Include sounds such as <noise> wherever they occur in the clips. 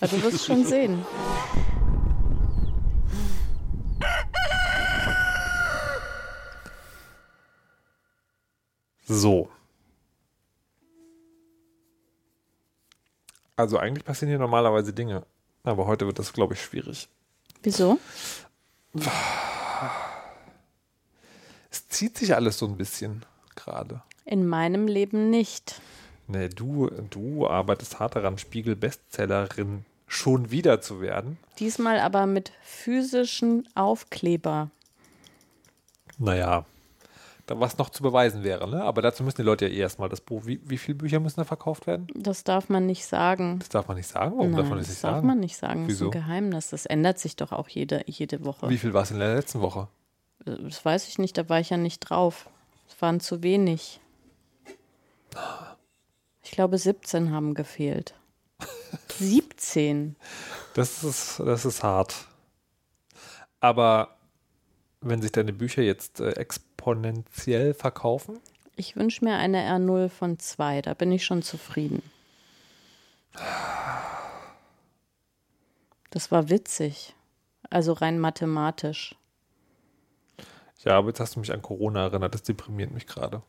Also du wirst schon <laughs> sehen. So. Also eigentlich passieren hier normalerweise Dinge. Aber heute wird das, glaube ich, schwierig. Wieso? Es zieht sich alles so ein bisschen gerade. In meinem Leben nicht. Nee, du, du arbeitest hart daran, Spiegel-Bestsellerin schon wieder zu werden. Diesmal aber mit physischen Aufkleber. Naja, da was noch zu beweisen wäre, ne? Aber dazu müssen die Leute ja eh erstmal das Buch. Wie, wie viele Bücher müssen da verkauft werden? Das darf man nicht sagen. Das darf man nicht sagen? Warum Nein, darf man das das nicht darf sagen? man nicht sagen. Wieso? Das ist ein Geheimnis. Das ändert sich doch auch jede, jede Woche. Wie viel war es in der letzten Woche? Das weiß ich nicht, da war ich ja nicht drauf. Es waren zu wenig. Ich glaube, 17 haben gefehlt. 17? Das ist, das ist hart. Aber wenn sich deine Bücher jetzt äh, exponentiell verkaufen, Ich wünsche mir eine R0 von 2, da bin ich schon zufrieden. Das war witzig. Also rein mathematisch. ja, aber jetzt hast du mich an Corona erinnert, das deprimiert mich gerade.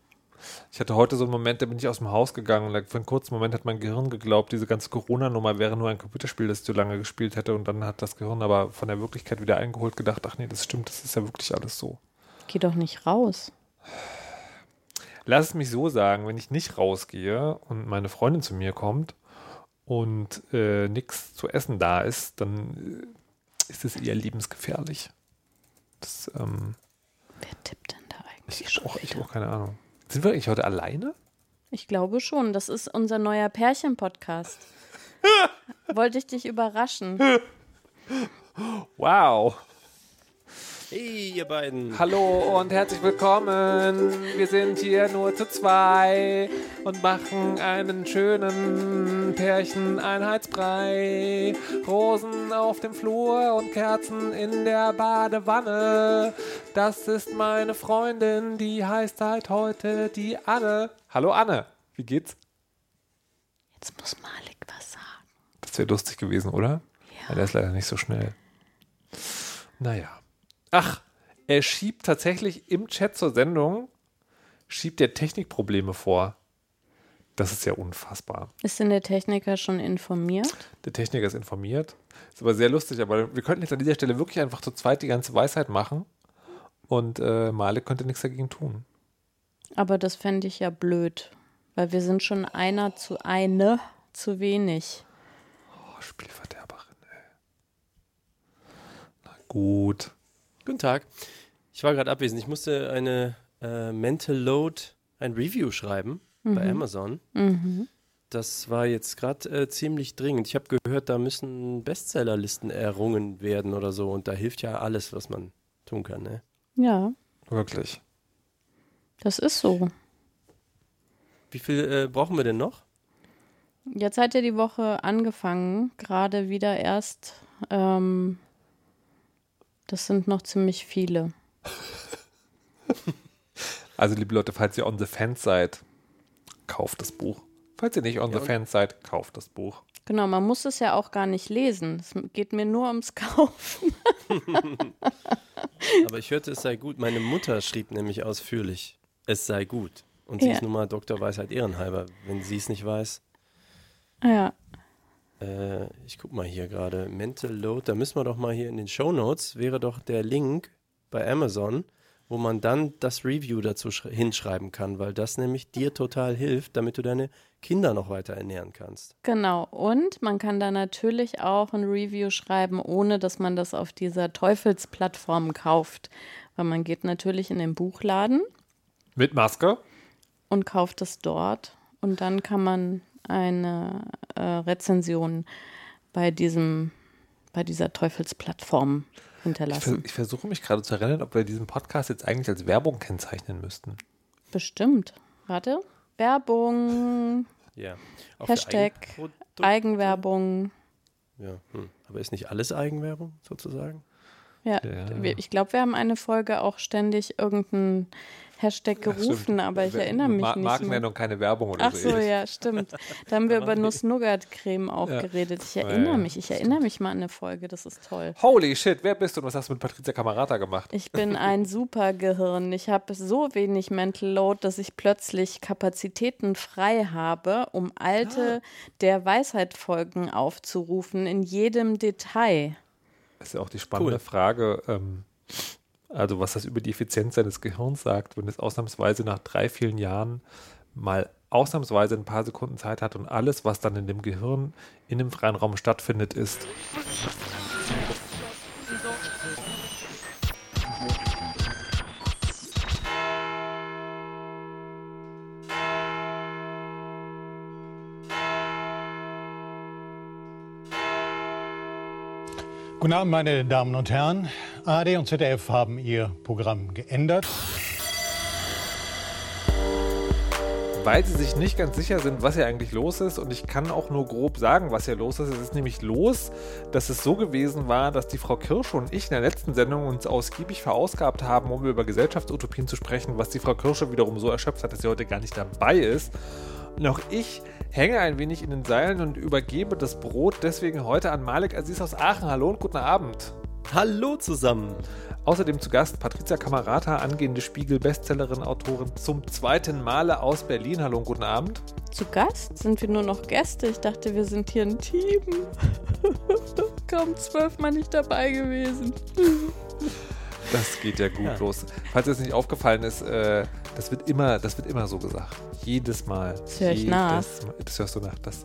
Ich hatte heute so einen Moment, da bin ich aus dem Haus gegangen und für einen kurzen Moment hat mein Gehirn geglaubt, diese ganze Corona-Nummer wäre nur ein Computerspiel, das ich so lange gespielt hätte und dann hat das Gehirn aber von der Wirklichkeit wieder eingeholt gedacht, ach nee, das stimmt, das ist ja wirklich alles so. Geh doch nicht raus. Lass es mich so sagen, wenn ich nicht rausgehe und meine Freundin zu mir kommt und äh, nichts zu essen da ist, dann äh, ist es eher lebensgefährlich. Das, ähm, Wer tippt denn da eigentlich? ich schon auch, ich auch keine Ahnung. Sind wir eigentlich heute alleine? Ich glaube schon. Das ist unser neuer Pärchen-Podcast. <laughs> Wollte ich dich überraschen. Wow. Hey, ihr beiden. Hallo und herzlich willkommen. Wir sind hier nur zu zwei und machen einen schönen Pärchen-Einheitsbrei. Rosen auf dem Flur und Kerzen in der Badewanne. Das ist meine Freundin, die heißt seit heute die Anne. Hallo Anne, wie geht's? Jetzt muss Malik was sagen. Das wäre lustig gewesen, oder? Ja. Ja, der ist leider nicht so schnell. Naja. Ach, er schiebt tatsächlich im Chat zur Sendung, schiebt der Technikprobleme vor. Das ist ja unfassbar. Ist denn der Techniker schon informiert? Der Techniker ist informiert. Ist aber sehr lustig, aber wir könnten jetzt an dieser Stelle wirklich einfach zu zweit die ganze Weisheit machen und äh, Malik könnte nichts dagegen tun. Aber das fände ich ja blöd, weil wir sind schon einer zu eine zu wenig. Oh, Spielverderberin, ey. Na gut. Guten Tag. Ich war gerade abwesend. Ich musste eine äh, Mental Load, ein Review schreiben bei Amazon. Mhm. Das war jetzt gerade äh, ziemlich dringend. Ich habe gehört, da müssen Bestsellerlisten errungen werden oder so. Und da hilft ja alles, was man tun kann. Ne? Ja, Wirklich. das ist so. Wie viel äh, brauchen wir denn noch? Jetzt hat ja die Woche angefangen, gerade wieder erst. Ähm, das sind noch ziemlich viele. <laughs> Also, liebe Leute, falls ihr on the fence seid, kauft das Buch. Falls ihr nicht on Ja, the fence seid, kauft das Buch. Genau, man muss es ja auch gar nicht lesen. Es geht mir nur ums Kaufen. <laughs> Aber ich hörte, es sei gut. Meine Mutter schrieb nämlich ausführlich, es sei gut. Und sie Ja. ist nun mal Dr. Weisheit ehrenhalber. Wenn sie es nicht weiß, Ja, Äh, ich guck mal hier gerade. Mental Load, da müssen wir doch mal hier in den Show Notes, wäre doch der Link bei Amazon, wo man dann das Review dazu sch- hinschreiben kann, weil das nämlich dir total hilft, damit du deine Kinder noch weiter ernähren kannst. genau. Und man kann da natürlich auch ein Review schreiben, ohne dass man das auf dieser Teufelsplattform kauft. Weil man geht natürlich in den Buchladen Mit Maske? und kauft es dort. Und dann kann man eine äh, Rezension bei diesem, bei dieser Teufelsplattform Ich, hinterlassen. ich versuche mich gerade zu erinnern, ob wir diesen Podcast jetzt eigentlich als Werbung kennzeichnen müssten. Bestimmt. Warte. Werbung, Ja. Für Hashtag? Eigenwerbung. Ja. Hm. Aber ist nicht alles Eigenwerbung sozusagen? Ja, Ja. ich glaube, wir haben eine Folge auch ständig irgendeinen Hashtag gerufen, aber ich erinnere mich Ma nicht mehr. Markennennung, keine Werbung oder Ach so. so, ähnlich. ja, stimmt. Da haben wir über Nuss-Nougat-Creme auch Ja. geredet. Ich erinnere ja. mich, ich erinnere mich mal an eine Folge, das ist toll. Holy shit, wer bist du und was hast du mit Patricia Camarata gemacht? Ich bin ein <laughs> Supergehirn. Ich habe so wenig Mental Load, dass ich plötzlich Kapazitäten frei habe, um alte der Weisheit-Folgen aufzurufen in jedem Detail. Das ist ja auch die spannende Cool. Frage, ähm, also was das über die Effizienz seines Gehirns sagt, wenn es ausnahmsweise nach drei, vielen Jahren mal ausnahmsweise ein paar Sekunden Zeit hat und alles, was dann in dem Gehirn in dem freien Raum stattfindet, ist. Guten Abend, meine Damen und Herren. ARD und ZDF haben ihr Programm geändert. weil sie sich nicht ganz sicher sind, was hier eigentlich los ist. Und ich kann auch nur grob sagen, was hier los ist. Es ist nämlich los, dass es so gewesen war, dass die Frau Kirsch und ich in der letzten Sendung uns ausgiebig verausgabt haben, um über Gesellschaftsutopien zu sprechen, was die Frau Kirsche wiederum so erschöpft hat, dass sie heute gar nicht dabei ist. Und auch ich hänge ein wenig in den Seilen und übergebe das Brot deswegen heute an Malik Aziz aus Aachen. Hallo und guten Abend. Hallo zusammen. Außerdem zu Gast Patricia Camarata, angehende Spiegel-Bestsellerin, Autorin zum zweiten Male aus Berlin. Hallo und guten Abend. Zu Gast sind wir nur noch Gäste. Ich dachte, wir sind hier ein Team. <laughs> Kaum zwölfmal nicht dabei gewesen. <laughs> Das geht ja gut los. Falls es nicht aufgefallen ist, äh, das wird immer, das wird immer so gesagt. Jedes Mal. Das höre ich Jedes nach. Mal. Das hörst du nach. Das,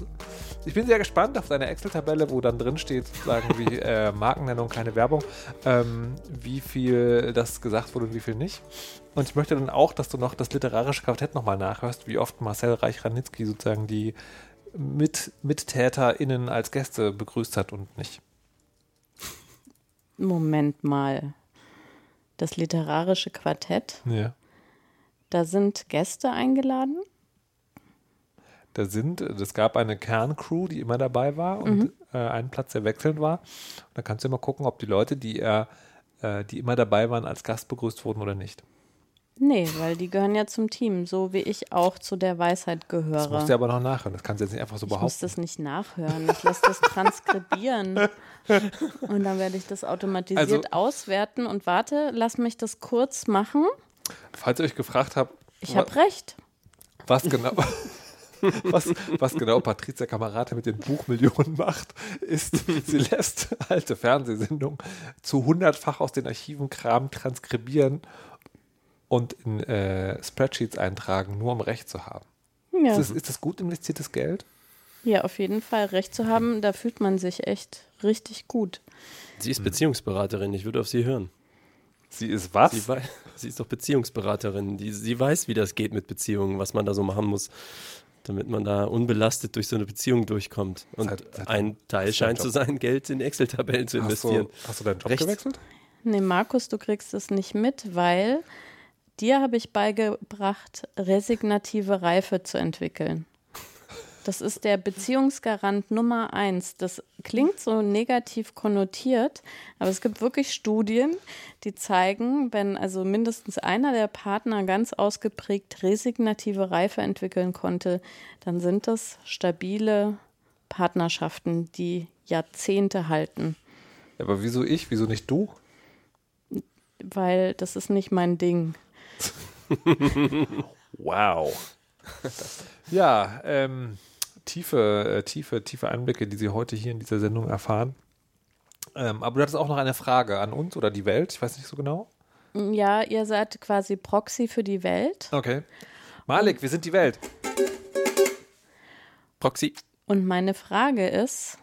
ich bin sehr gespannt auf deine Excel-Tabelle, wo dann drin steht, sozusagen wie <laughs> äh, Markennennung, keine Werbung, ähm, wie viel das gesagt wurde und wie viel nicht. Und ich möchte dann auch, dass du noch das literarische Quartett nochmal nachhörst, wie oft Marcel Reich-Ranitzky sozusagen die Mit MittäterInnen als Gäste begrüßt hat und nicht. Moment mal. Das literarische Quartett, Ja. da sind Gäste eingeladen. Da sind, es gab eine Kerncrew, die immer dabei war und Mhm. äh, einen Platz, der wechselnd war. Und da kannst du immer gucken, ob die Leute, die er, äh, die immer dabei waren, als Gast begrüßt wurden oder nicht. Nee, weil die gehören ja zum Team, so wie ich auch zu der Weisheit Das gehöre. musst du aber noch nachhören. Das kannst du jetzt nicht einfach so ich muss behaupten. das nicht nachhören. Ich lasse das transkribieren. <laughs> Und dann werde ich das automatisiert Also- auswerten. Und warte, lass mich das kurz machen. Falls ihr euch gefragt habt, Ich habe recht. was genau, <laughs> was, was genau Patricia Kamerate mit den Buchmillionen macht, ist, <laughs> sie lässt alte Fernsehsendungen zu hundertfach aus den Archiven Kram transkribieren und in äh, Spreadsheets eintragen, nur um Recht zu haben. Ja. Ist, das, ist das gut investiertes Geld? ja, auf jeden Fall. Recht zu haben, da fühlt man sich echt richtig gut. Sie ist Beziehungsberaterin, ich würde auf sie hören. Sie ist was? Sie, wei- sie ist doch Beziehungsberaterin. Die, sie weiß, wie das geht mit Beziehungen, was man da so machen muss, damit man da unbelastet durch so eine Beziehung durchkommt. Und Seit- seit ein Teil scheint Job? zu sein, Geld in Excel-Tabellen zu hast, investieren. du, hast du deinen Job Rechts. gewechselt? Nee, Markus, du kriegst es nicht mit, weil dir habe ich beigebracht, resignative Reife zu entwickeln. Das ist der Beziehungsgarant Nummer eins. Das klingt so negativ konnotiert, aber es gibt wirklich Studien, die zeigen, wenn also mindestens einer der Partner ganz ausgeprägt resignative Reife entwickeln konnte, dann sind das stabile Partnerschaften, die Jahrzehnte halten. Aber wieso ich? Wieso nicht du? weil das ist nicht mein Ding. <laughs> Wow. ja, ähm, tiefe, äh, tiefe, tiefe Einblicke, die Sie heute hier in dieser Sendung erfahren. Ähm, aber du hattest auch noch eine Frage an uns oder die Welt, ich weiß nicht so genau. Ja, ihr seid quasi Proxy für die Welt. Okay. Malik, wir sind die Welt. Proxy. Und meine Frage ist,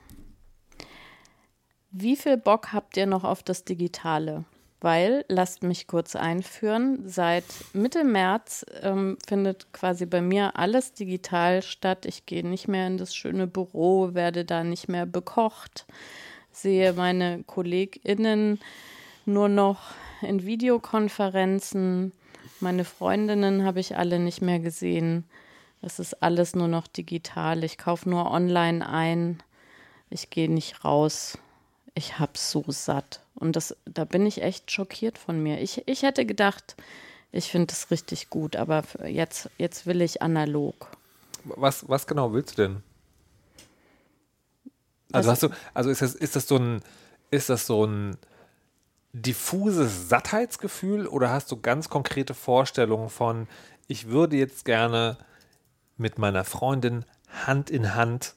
wie viel Bock habt ihr noch auf das Digitale? Weil, lasst mich kurz einführen, seit Mitte März ähm, findet quasi bei mir alles digital statt. Ich gehe nicht mehr in das schöne Büro, werde da nicht mehr bekocht, sehe meine KollegInnen nur noch in Videokonferenzen. Meine Freundinnen habe ich alle nicht mehr gesehen. Es ist alles nur noch digital. Ich kaufe nur online ein. Ich gehe nicht raus. Ich hab's so satt. Und das, da bin ich echt schockiert von mir. Ich, ich hätte gedacht, Ich finde es richtig gut, aber jetzt, jetzt will ich analog. Was, was genau willst du denn? Also hast du, also ist das, ist das so ein, ist das so ein diffuses Sattheitsgefühl oder hast du ganz konkrete Vorstellungen von, ich würde jetzt gerne mit meiner Freundin Hand in Hand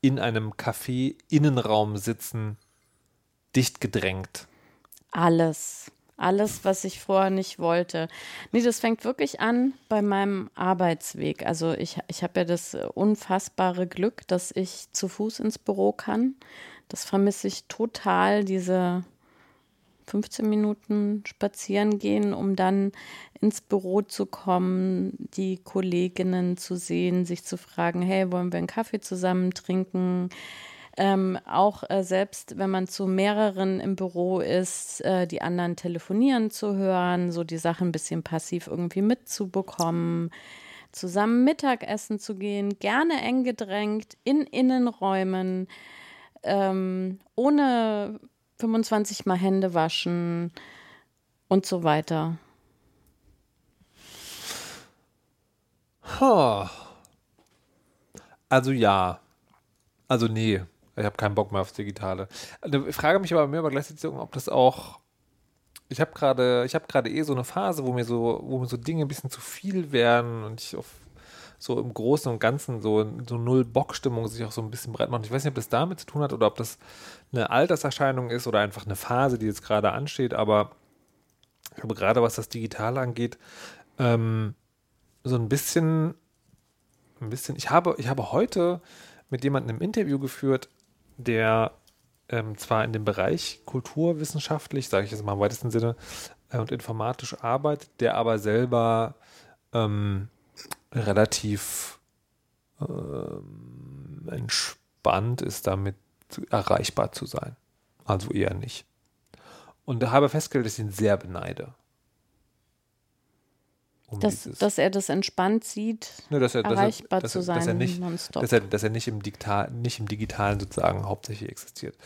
in einem Café Innenraum sitzen, dicht gedrängt? Alles. Alles, was ich vorher nicht wollte. Nee, das fängt wirklich an bei meinem Arbeitsweg. Also ich, ich habe ja das unfassbare Glück, dass ich zu Fuß ins Büro kann. Das vermisse ich total, diese 15 Minuten spazieren gehen, um dann ins Büro zu kommen, die Kolleginnen zu sehen, sich zu fragen, hey, wollen wir einen Kaffee zusammen trinken? Ähm, auch äh, selbst wenn man zu mehreren im Büro ist, äh, die anderen telefonieren zu hören, so die Sachen ein bisschen passiv irgendwie mitzubekommen, zusammen Mittagessen zu gehen, gerne eng gedrängt, in Innenräumen, ähm, ohne 25 Mal Hände waschen und so weiter. Also ja. Also nee. Ich habe keinen Bock mehr aufs Digitale. Ich frage mich aber mir aber gleichzeitig, ob das auch. Ich habe gerade, ich habe gerade eh so eine Phase, wo mir so, wo mir so Dinge ein bisschen zu viel werden und ich auf so im Großen und Ganzen so, so null Bockstimmung sich auch so ein bisschen breit macht. Ich weiß nicht, ob das damit zu tun hat oder ob das eine Alterserscheinung ist oder einfach eine Phase, die jetzt gerade ansteht, aber ich glaube, gerade was das Digitale angeht, ähm, so ein bisschen, ein bisschen, ich habe, ich habe heute mit jemandem im Interview geführt, der ähm, zwar in dem Bereich kulturwissenschaftlich, sage ich jetzt mal im weitesten Sinne, äh, und informatisch arbeitet, der aber selber ähm, relativ ähm, entspannt ist, damit erreichbar zu sein. Also eher nicht. Und da habe festgestellt, dass ich ihn sehr beneide. Um dass, dass er das entspannt sieht, ne, dass er, erreichbar dass er, dass zu sein, dass er nicht, dass er, dass er nicht, im Digital, nicht im Digitalen sozusagen hauptsächlich existiert.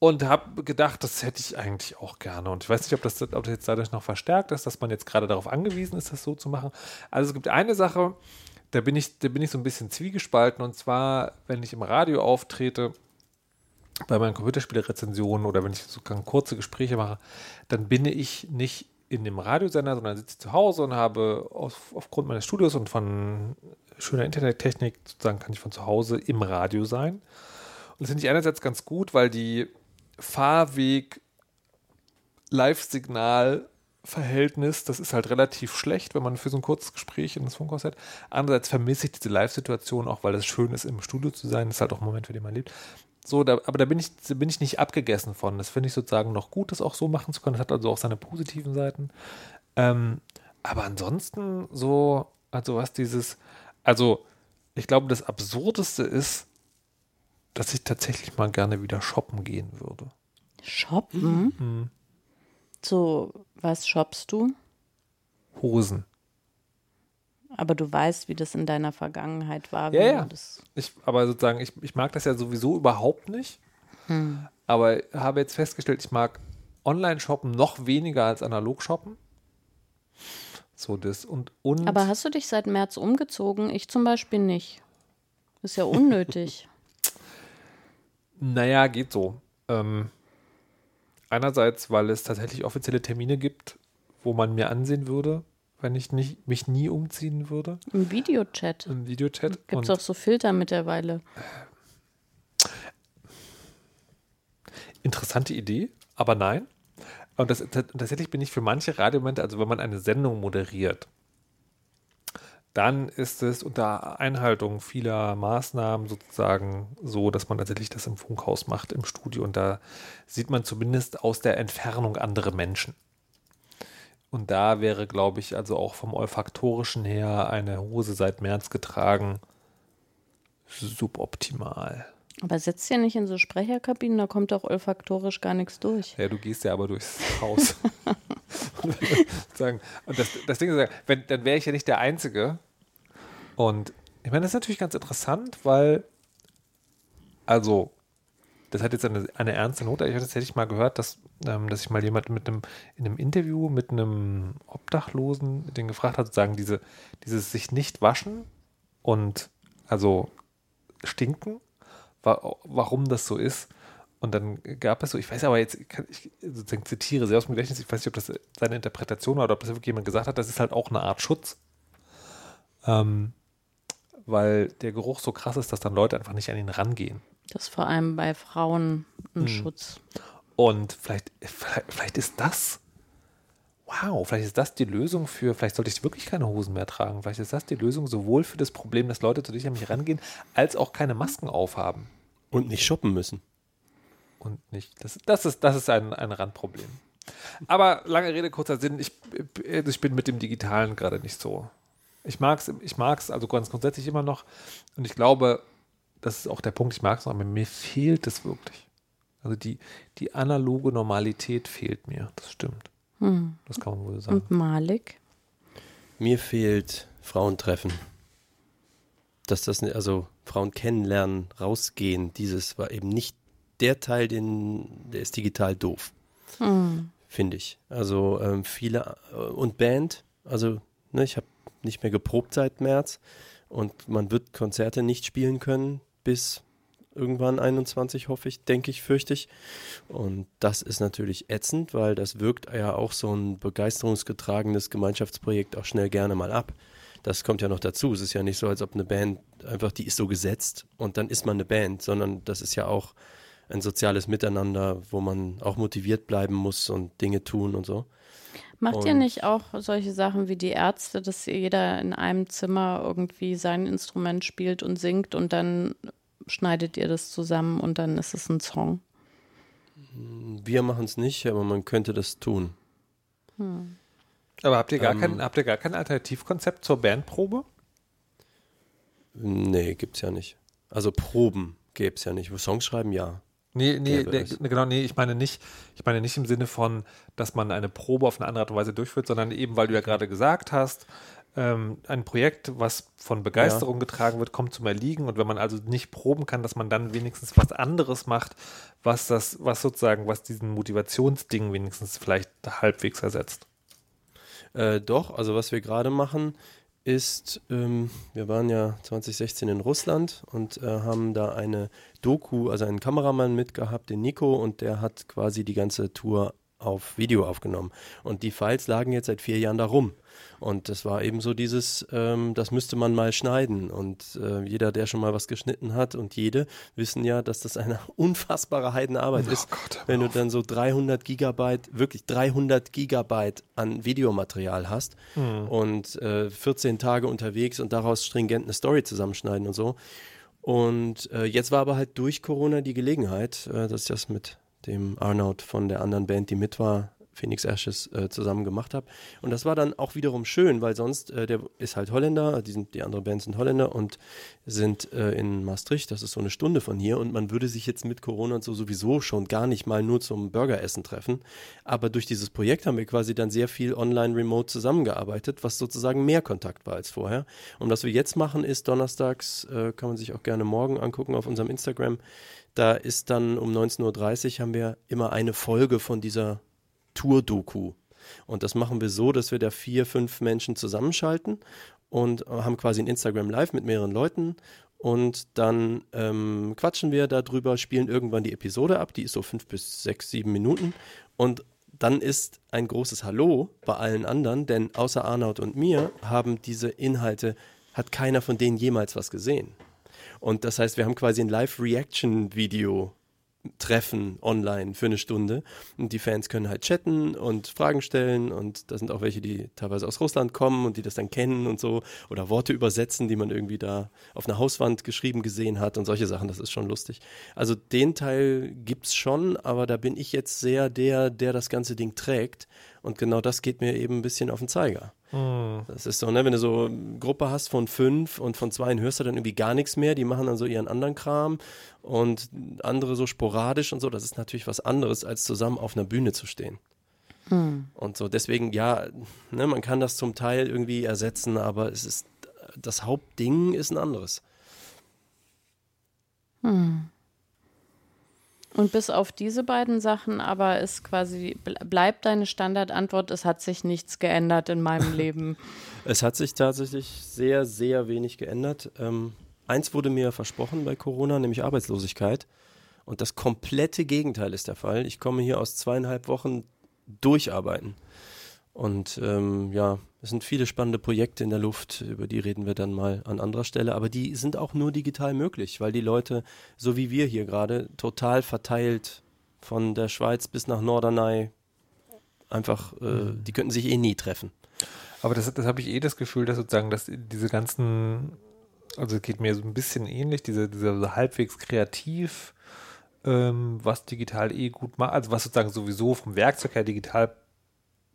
Und habe gedacht, das hätte ich eigentlich auch gerne. Und ich weiß nicht, ob das, ob das jetzt dadurch noch verstärkt ist, dass man jetzt gerade darauf angewiesen ist, das so zu machen. Also es gibt eine Sache, da bin ich, da bin ich so ein bisschen zwiegespalten. Und zwar, wenn ich im Radio auftrete, bei meinen Computerspiele-Rezensionen oder wenn ich sogar kurze Gespräche mache, dann bin ich nicht in dem Radiosender, sondern sitze zu Hause und habe auf, aufgrund meines Studios und von schöner Internettechnik sozusagen kann ich von zu Hause im Radio sein. Und das finde ich einerseits ganz gut, weil die Fahrweg Live-Signal Verhältnis, das ist halt relativ schlecht, wenn man für so ein kurzes Gespräch in das Funkhaus hat. Andererseits vermisse ich diese Live-Situation auch, weil es schön ist, im Studio zu sein. Das ist halt auch ein Moment, für den man lebt. So, da, aber da bin ich, da bin ich nicht abgegessen von. Das finde ich sozusagen noch gut, das auch so machen zu können. Das hat also auch seine positiven Seiten. Ähm, aber ansonsten so, also was dieses, also ich glaube, das Absurdeste ist, dass ich tatsächlich mal gerne wieder shoppen gehen würde. Shoppen? Mhm. So, was shoppst du? Hosen. Aber du weißt, wie das in deiner Vergangenheit war. Ja, ja. Ich, aber sozusagen, ich, ich mag das ja sowieso überhaupt nicht. Hm. Aber habe jetzt festgestellt, ich mag Online-Shoppen noch weniger als Analog-Shoppen. So das und, und. Aber hast du dich seit März umgezogen? Ich zum Beispiel nicht. Ist ja unnötig. <laughs> naja, geht so. Ähm, einerseits, weil es tatsächlich offizielle Termine gibt, wo man mir ansehen würde, wenn ich nicht, mich nie umziehen würde. Im Videochat. Im Videochat. Gibt es auch so Filter mittlerweile. Interessante Idee, aber nein. Und das, tatsächlich bin ich für manche Radiomomente, also wenn man eine Sendung moderiert, dann ist es unter Einhaltung vieler Maßnahmen sozusagen so, dass man tatsächlich das im Funkhaus macht, im Studio. Und da sieht man zumindest aus der Entfernung andere Menschen. Und da wäre, glaube ich, also auch vom olfaktorischen her eine Hose seit März getragen suboptimal. Aber sitzt ja nicht in so Sprecherkabinen, da kommt doch olfaktorisch gar nichts durch. Ja, du gehst ja aber durchs Haus. <laughs> und das, das Ding ist, wenn, dann wäre ich ja nicht der Einzige. Und ich meine, das ist natürlich ganz interessant, weil, also, das hat jetzt eine, eine ernste Note. Ich hatte tatsächlich mal gehört, dass, ähm, dass sich mal jemand mit einem, in einem Interview mit einem Obdachlosen den gefragt hat, sozusagen diese, dieses sich nicht waschen und also stinken, wa warum das so ist. Und dann gab es so, ich weiß aber jetzt, ich, sozusagen zitiere sehr aus dem Gedächtnis, ich weiß nicht, ob das seine Interpretation war oder ob das wirklich jemand gesagt hat, das ist halt auch eine Art Schutz. Ähm, weil der Geruch so krass ist, dass dann Leute einfach nicht an ihn rangehen. Das ist vor allem bei Frauen ein Hm. Schutz. Und vielleicht, vielleicht, vielleicht ist das, wow, vielleicht ist das die Lösung für, vielleicht sollte ich wirklich keine Hosen mehr tragen. Vielleicht ist das die Lösung sowohl für das Problem, dass Leute zu dich an mich rangehen, als auch keine Masken aufhaben. Und nicht shoppen müssen. Und nicht, das, das ist, das ist ein, ein Randproblem. Aber lange Rede, kurzer Sinn, ich, ich bin mit dem Digitalen gerade nicht so. Ich mag es ich mag's also ganz grundsätzlich immer noch. Und ich glaube, das ist auch der Punkt, ich mag es noch, aber mir fehlt es wirklich. Also die, die analoge Normalität fehlt mir, das stimmt. Hm. Das kann man wohl sagen. Und Malik? Mir fehlt Frauentreffen. Dass das, nicht- also Frauen kennenlernen, rausgehen, dieses war eben nicht der Teil, den, der ist digital doof, Hm. finde ich. Also ähm, viele, äh, und Band, also ne, ich habe nicht mehr geprobt seit März und man wird Konzerte nicht spielen können bis irgendwann 21, hoffe ich, denke ich, fürchte ich. Und das ist natürlich ätzend, weil das wirkt ja auch so ein begeisterungsgetragenes Gemeinschaftsprojekt auch schnell gerne mal ab. Das kommt ja noch dazu. Es ist ja nicht so, als ob eine Band einfach, die ist so gesetzt und dann ist man eine Band, sondern das ist ja auch ein soziales Miteinander, wo man auch motiviert bleiben muss und Dinge tun und so. Macht ihr Und- nicht auch solche Sachen wie die Ärzte, dass jeder in einem Zimmer irgendwie sein Instrument spielt und singt und dann schneidet ihr das zusammen und dann ist es ein Song? Wir machen es nicht, aber man könnte das tun. Aber habt ihr gar Ähm, kein, habt ihr gar kein Alternativkonzept zur Bandprobe? Nee, gibt's ja nicht. Also Proben gäbe es ja nicht. Songs schreiben, ja. Nee, nee, es. genau, nee, ich meine nicht, ich meine nicht im Sinne von, dass man eine Probe auf eine andere Art und Weise durchführt, sondern eben, weil du ja gerade gesagt hast, ähm, ein Projekt, was von Begeisterung getragen wird, kommt zum Erliegen und wenn man also nicht proben kann, dass man dann wenigstens was anderes macht, was das, was sozusagen, was diesen Motivationsding wenigstens vielleicht halbwegs ersetzt. Äh, doch, also was wir gerade machen, ist, ähm, wir waren ja 2016 in Russland und äh, haben da eine Doku, also einen Kameramann mitgehabt, den Nico, und der hat quasi die ganze Tour auf Video aufgenommen. Und die Files lagen jetzt seit vier Jahren da rum. Und das war eben so dieses, ähm, das müsste man mal schneiden. Und äh, jeder, der schon mal was geschnitten hat und jede, wissen ja, dass das eine <laughs> unfassbare Heidenarbeit ist, Gott, wenn du auf. dann so 300 Gigabyte, wirklich 300 Gigabyte an Videomaterial hast und äh, 14 Tage unterwegs und daraus stringent eine Story zusammenschneiden und so. Und äh, jetzt war aber halt durch Corona die Gelegenheit, äh, dass ich das mit dem Arnold von der anderen Band, die mit war, Phoenix Ashes, äh, zusammen gemacht habe. Und das war dann auch wiederum schön, weil sonst, äh, der ist halt Holländer, die, sind, die andere Band sind Holländer und sind äh, in Maastricht, das ist so eine Stunde von hier und man würde sich jetzt mit Corona und so sowieso schon gar nicht mal nur zum Burgeressen treffen. Aber durch dieses Projekt haben wir quasi dann sehr viel online remote zusammengearbeitet, was sozusagen mehr Kontakt war als vorher. Und was wir jetzt machen ist, donnerstags, äh, kann man sich auch gerne morgen angucken auf unserem Instagram, da ist dann um 19.30 Uhr haben wir immer eine Folge von dieser Tour-Doku. Und das machen wir so, dass wir da vier, fünf Menschen zusammenschalten und äh, haben quasi ein Instagram Live mit mehreren Leuten. Und dann ähm, quatschen wir darüber, spielen irgendwann die Episode ab. Die ist so fünf bis sechs, sieben Minuten. Und dann ist ein großes Hallo bei allen anderen, denn außer Arnaud und mir haben diese Inhalte, hat keiner von denen jemals was gesehen. Und das heißt, wir haben quasi ein Live-Reaction-Video Treffen online für eine Stunde. Und die Fans können halt chatten und Fragen stellen. Und da sind auch welche, die teilweise aus Russland kommen und die das dann kennen und so. Oder Worte übersetzen, die man irgendwie da auf einer Hauswand geschrieben gesehen hat und solche Sachen. Das ist schon lustig. Also den Teil gibt's schon, aber da bin ich jetzt sehr der, der das ganze Ding trägt. Und genau das geht mir eben ein bisschen auf den Zeiger. Das ist so, ne, wenn du so eine Gruppe hast von fünf und von zwei hörst du dann irgendwie gar nichts mehr, die machen dann so ihren anderen Kram und andere so sporadisch und so, das ist natürlich was anderes, als zusammen auf einer Bühne zu stehen. Und so, deswegen, ja, ne, man kann das zum Teil irgendwie ersetzen, aber es ist, das Hauptding ist ein anderes. Und bis auf diese beiden Sachen aber ist quasi, bleibt deine Standardantwort, es hat sich nichts geändert in meinem <laughs> Leben. Es hat sich tatsächlich sehr, sehr wenig geändert. Ähm, eins wurde mir versprochen bei Corona, nämlich Arbeitslosigkeit. Und das komplette Gegenteil ist der Fall. Ich komme hier aus zweieinhalb Wochen durcharbeiten. Und ähm, ja, es sind viele spannende Projekte in der Luft, über die reden wir dann mal an anderer Stelle, aber die sind auch nur digital möglich, weil die Leute, so wie wir hier gerade, total verteilt von der Schweiz bis nach Norderney, einfach, äh, mhm. die könnten sich eh nie treffen. Aber das, das habe ich eh das Gefühl, dass sozusagen, dass diese ganzen, also es geht mir so ein bisschen ähnlich, diese, diese so halbwegs kreativ, ähm, was digital eh gut macht, also was sozusagen sowieso vom Werkzeug her digital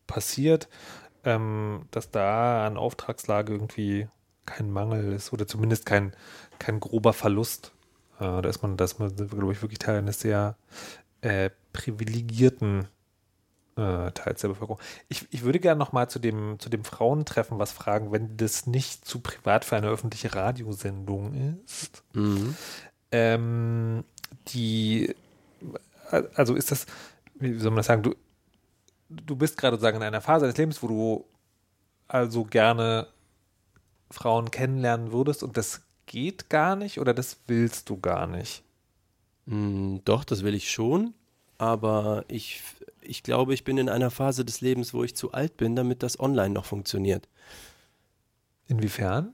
passiert, ähm, dass da an Auftragslage irgendwie kein Mangel ist oder zumindest kein, kein grober Verlust. Äh, da ist man, da ist man, glaube ich, wirklich Teil eines sehr äh, privilegierten äh, Teils der Bevölkerung. Ich, ich würde gerne noch mal zu dem, zu dem Frauentreffen was fragen, wenn das nicht zu privat für eine öffentliche Radiosendung ist. Mhm. Ähm, die, also ist das, wie soll man das sagen, du, du bist gerade sozusagen in einer Phase deines Lebens, wo du also gerne Frauen kennenlernen würdest und das geht gar nicht oder das willst du gar nicht? Mm, doch, das will ich schon, aber ich, ich glaube, ich bin in einer Phase des Lebens, wo ich zu alt bin, damit das online noch funktioniert. Inwiefern?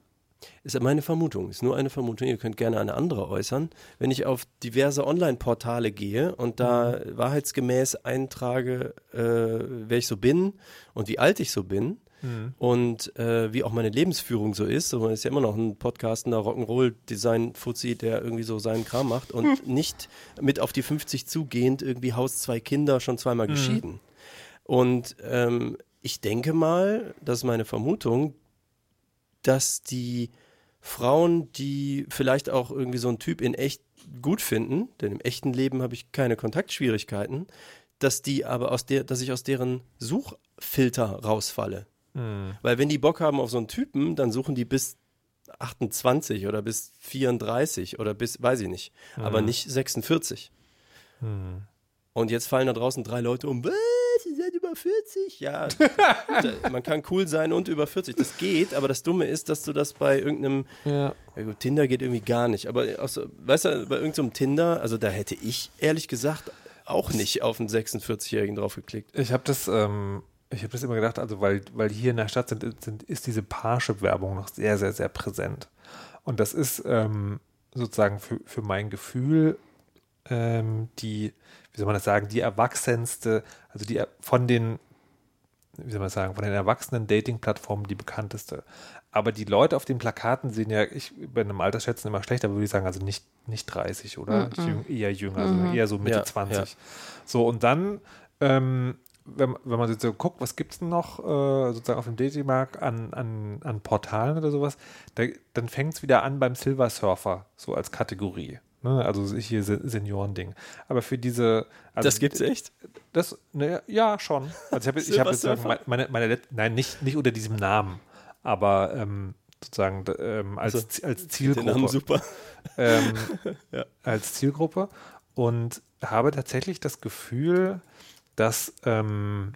Ist meine Vermutung, ist nur eine Vermutung, ihr könnt gerne eine andere äußern. Wenn ich auf diverse Online-Portale gehe und da mhm. wahrheitsgemäß eintrage, äh, wer ich so bin und wie alt ich so bin, mhm. und äh, wie auch meine Lebensführung so ist. So, man ist ja immer noch ein podcastender Rock'n'Roll-Design-Fuzzi, der irgendwie so seinen Kram macht und mhm. nicht mit auf die 50 zugehend irgendwie Haus zwei Kinder, schon zweimal mhm. geschieden. Und ähm, ich denke mal, das ist meine Vermutung, dass die Frauen, die vielleicht auch irgendwie so einen Typ in echt gut finden, denn im echten Leben habe ich keine Kontaktschwierigkeiten, dass die aber aus der, dass ich aus deren Suchfilter rausfalle. Mhm. Weil wenn die Bock haben auf so einen Typen, dann suchen die bis 28 oder bis 34 oder bis, weiß ich nicht, mhm. aber nicht 46. Mhm. Und jetzt fallen da draußen drei Leute um, über 40. Ja, <laughs> man kann cool sein und über 40. Das geht, aber das Dumme ist, dass du das bei irgendeinem, ja. ja gut, Tinder geht irgendwie gar nicht, aber so, weißt du, bei irgendeinem Tinder, also da hätte ich ehrlich gesagt auch nicht auf einen 46-Jährigen drauf geklickt. Ich habe das, ähm, ich habe das immer gedacht, also weil, weil hier in der Stadt sind, sind ist diese Parship-Werbung noch sehr, sehr, sehr präsent. Und das ist ähm, sozusagen für, für mein Gefühl ähm, die, wie soll man das sagen, die erwachsenste, also die von den, wie soll man das sagen, von den erwachsenen Dating-Plattformen die bekannteste. Aber die Leute auf den Plakaten sehen ja, ich bei einem Altersschätzen immer schlechter, würde ich sagen, also nicht, nicht 30, oder? Mm -mm. Eher jünger, also mm eher so Mitte ja, 20. Ja. So, und dann ähm, wenn, wenn man so guckt, was gibt es denn noch äh, sozusagen auf dem Datingmarkt an, an, an Portalen oder sowas, da, dann fängt es wieder an beim Silver Surfer, so als Kategorie. Ne? Also hier Seniorending. Aber für diese. Also das gibt's echt? Das, ne, ja, schon. Also ich habe <laughs> ich hab jetzt meine, meine, nein, nicht, nicht unter diesem Namen, aber ähm, sozusagen ähm, als, also, als Zielgruppe. Den Namen super. <laughs> Ähm, <laughs> ja. Als Zielgruppe. Und habe tatsächlich das Gefühl, dass ähm,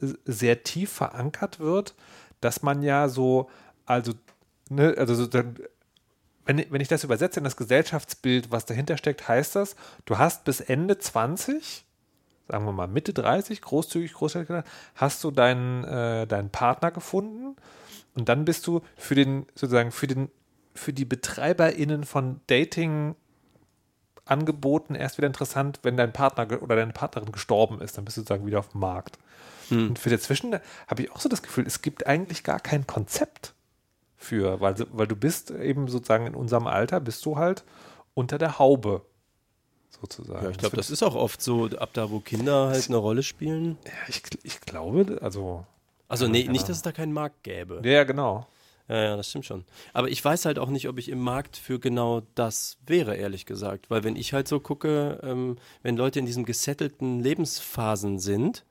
sehr tief verankert wird, dass man ja so, also, ne, also so dann, wenn, wenn ich das übersetze in das Gesellschaftsbild, was dahinter steckt, heißt das, du hast bis Ende 20, sagen wir mal Mitte 30, großzügig, großzügig, hast du deinen, äh, deinen Partner gefunden und dann bist du für den, sozusagen, für den, für die BetreiberInnen von Dating Angeboten erst wieder interessant, wenn dein Partner oder deine Partnerin gestorben ist, dann bist du sozusagen wieder auf dem Markt. Hm. Und für dazwischen habe ich auch so das Gefühl, es gibt eigentlich gar kein Konzept für, weil, weil du bist eben sozusagen in unserem Alter, bist du halt unter der Haube sozusagen. Ja, ich glaube, das ist auch oft so, ab da, wo Kinder halt eine Rolle spielen. Ja, ich, ich glaube, also. Also, nee, nicht, dass es da keinen Markt gäbe. Ja, genau. Ja, ja, das stimmt schon. Aber ich weiß halt auch nicht, ob ich im Markt für genau das wäre, ehrlich gesagt. Weil wenn ich halt so gucke, ähm, wenn Leute in diesen gesettelten Lebensphasen sind,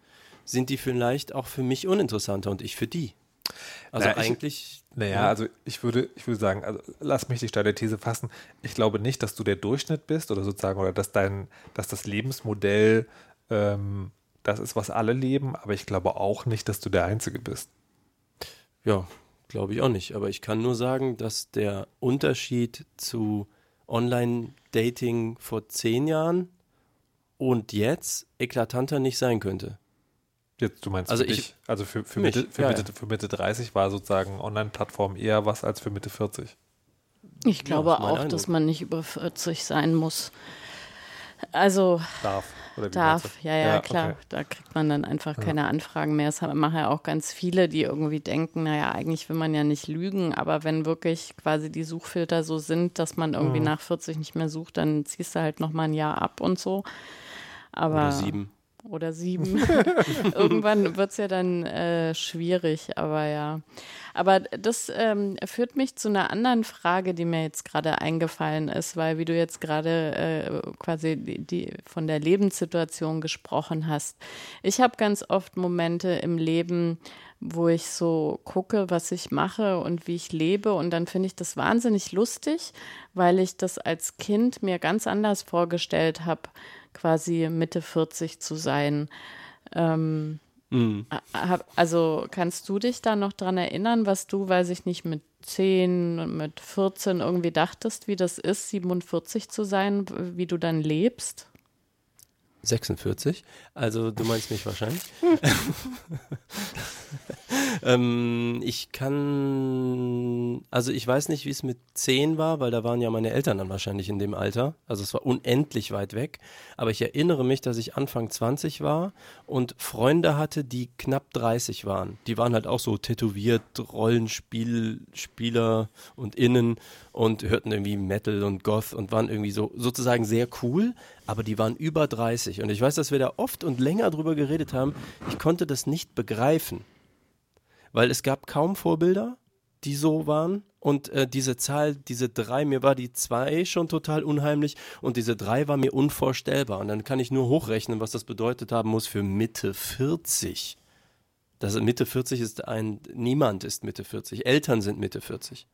sind die vielleicht auch für mich uninteressanter und ich für die. Also Naja, ich- eigentlich. Naja, also ich würde, ich würde sagen, also lass mich die steile These fassen. Ich glaube nicht, dass du der Durchschnitt bist oder sozusagen, oder dass dein, dass das Lebensmodell ähm, das ist, was alle leben, aber ich glaube auch nicht, dass du der Einzige bist. Ja, glaube ich auch nicht. Aber ich kann nur sagen, dass der Unterschied zu Online-Dating vor zehn Jahren und jetzt eklatanter nicht sein könnte. Jetzt, du meinst Also für ich- dich, also für, für, mich, Mitte, für, ja, Mitte, ja. für Mitte 30 war sozusagen Online-Plattform eher was als für Mitte 40. Ich glaube mein auch, Eindruck. dass man nicht über 40 sein muss. Also Darf. Oder wie darf, du? ja, ja, klar. okay. Da kriegt man dann einfach keine Anfragen mehr. Haben- machen ja auch ganz viele, die irgendwie denken, naja, eigentlich will man ja nicht lügen, aber wenn wirklich quasi die Suchfilter so sind, dass man irgendwie Mhm. nach 40 nicht mehr sucht, dann ziehst du halt nochmal ein Jahr ab und so. Aber, Oder sieben. Oder sieben. <laughs> <laughs> Irgendwann wird es ja dann äh, schwierig, aber ja. Aber das ähm, führt mich zu einer anderen Frage, die mir jetzt gerade eingefallen ist, weil wie du jetzt gerade äh, quasi die, die von der Lebenssituation gesprochen hast. Ich habe ganz oft Momente im Leben, wo ich so gucke, was ich mache und wie ich lebe. Und dann finde ich das wahnsinnig lustig, weil ich das als Kind mir ganz anders vorgestellt habe, quasi Mitte 40 zu sein. Ähm, Mhm. hab, also kannst du dich da noch dran erinnern, was du, weiß ich nicht, mit 10 und mit 14 irgendwie dachtest, wie das ist, 47 zu sein, wie du dann lebst? 46. Also du meinst mich wahrscheinlich. <laughs> ähm, ich kann, also ich weiß nicht, wie es mit 10 war, weil da waren ja meine Eltern dann wahrscheinlich in dem Alter. Also es war unendlich weit weg. Aber ich erinnere mich, dass ich Anfang 20 war und Freunde hatte, die knapp 30 waren. Die waren halt auch so tätowiert, Rollenspielspieler und Innen und hörten irgendwie Metal und Goth und waren irgendwie so sozusagen sehr cool, aber die waren über 30. Und ich weiß, dass wir da oft und länger drüber geredet haben. Ich konnte das nicht begreifen, weil es gab kaum Vorbilder, die so waren. Und äh, diese Zahl, diese drei, mir war die zwei schon total unheimlich und diese drei war mir unvorstellbar. Und dann kann ich nur hochrechnen, was das bedeutet haben muss für Mitte 40. Das Mitte 40 ist ein, niemand ist Mitte 40. Eltern sind Mitte 40.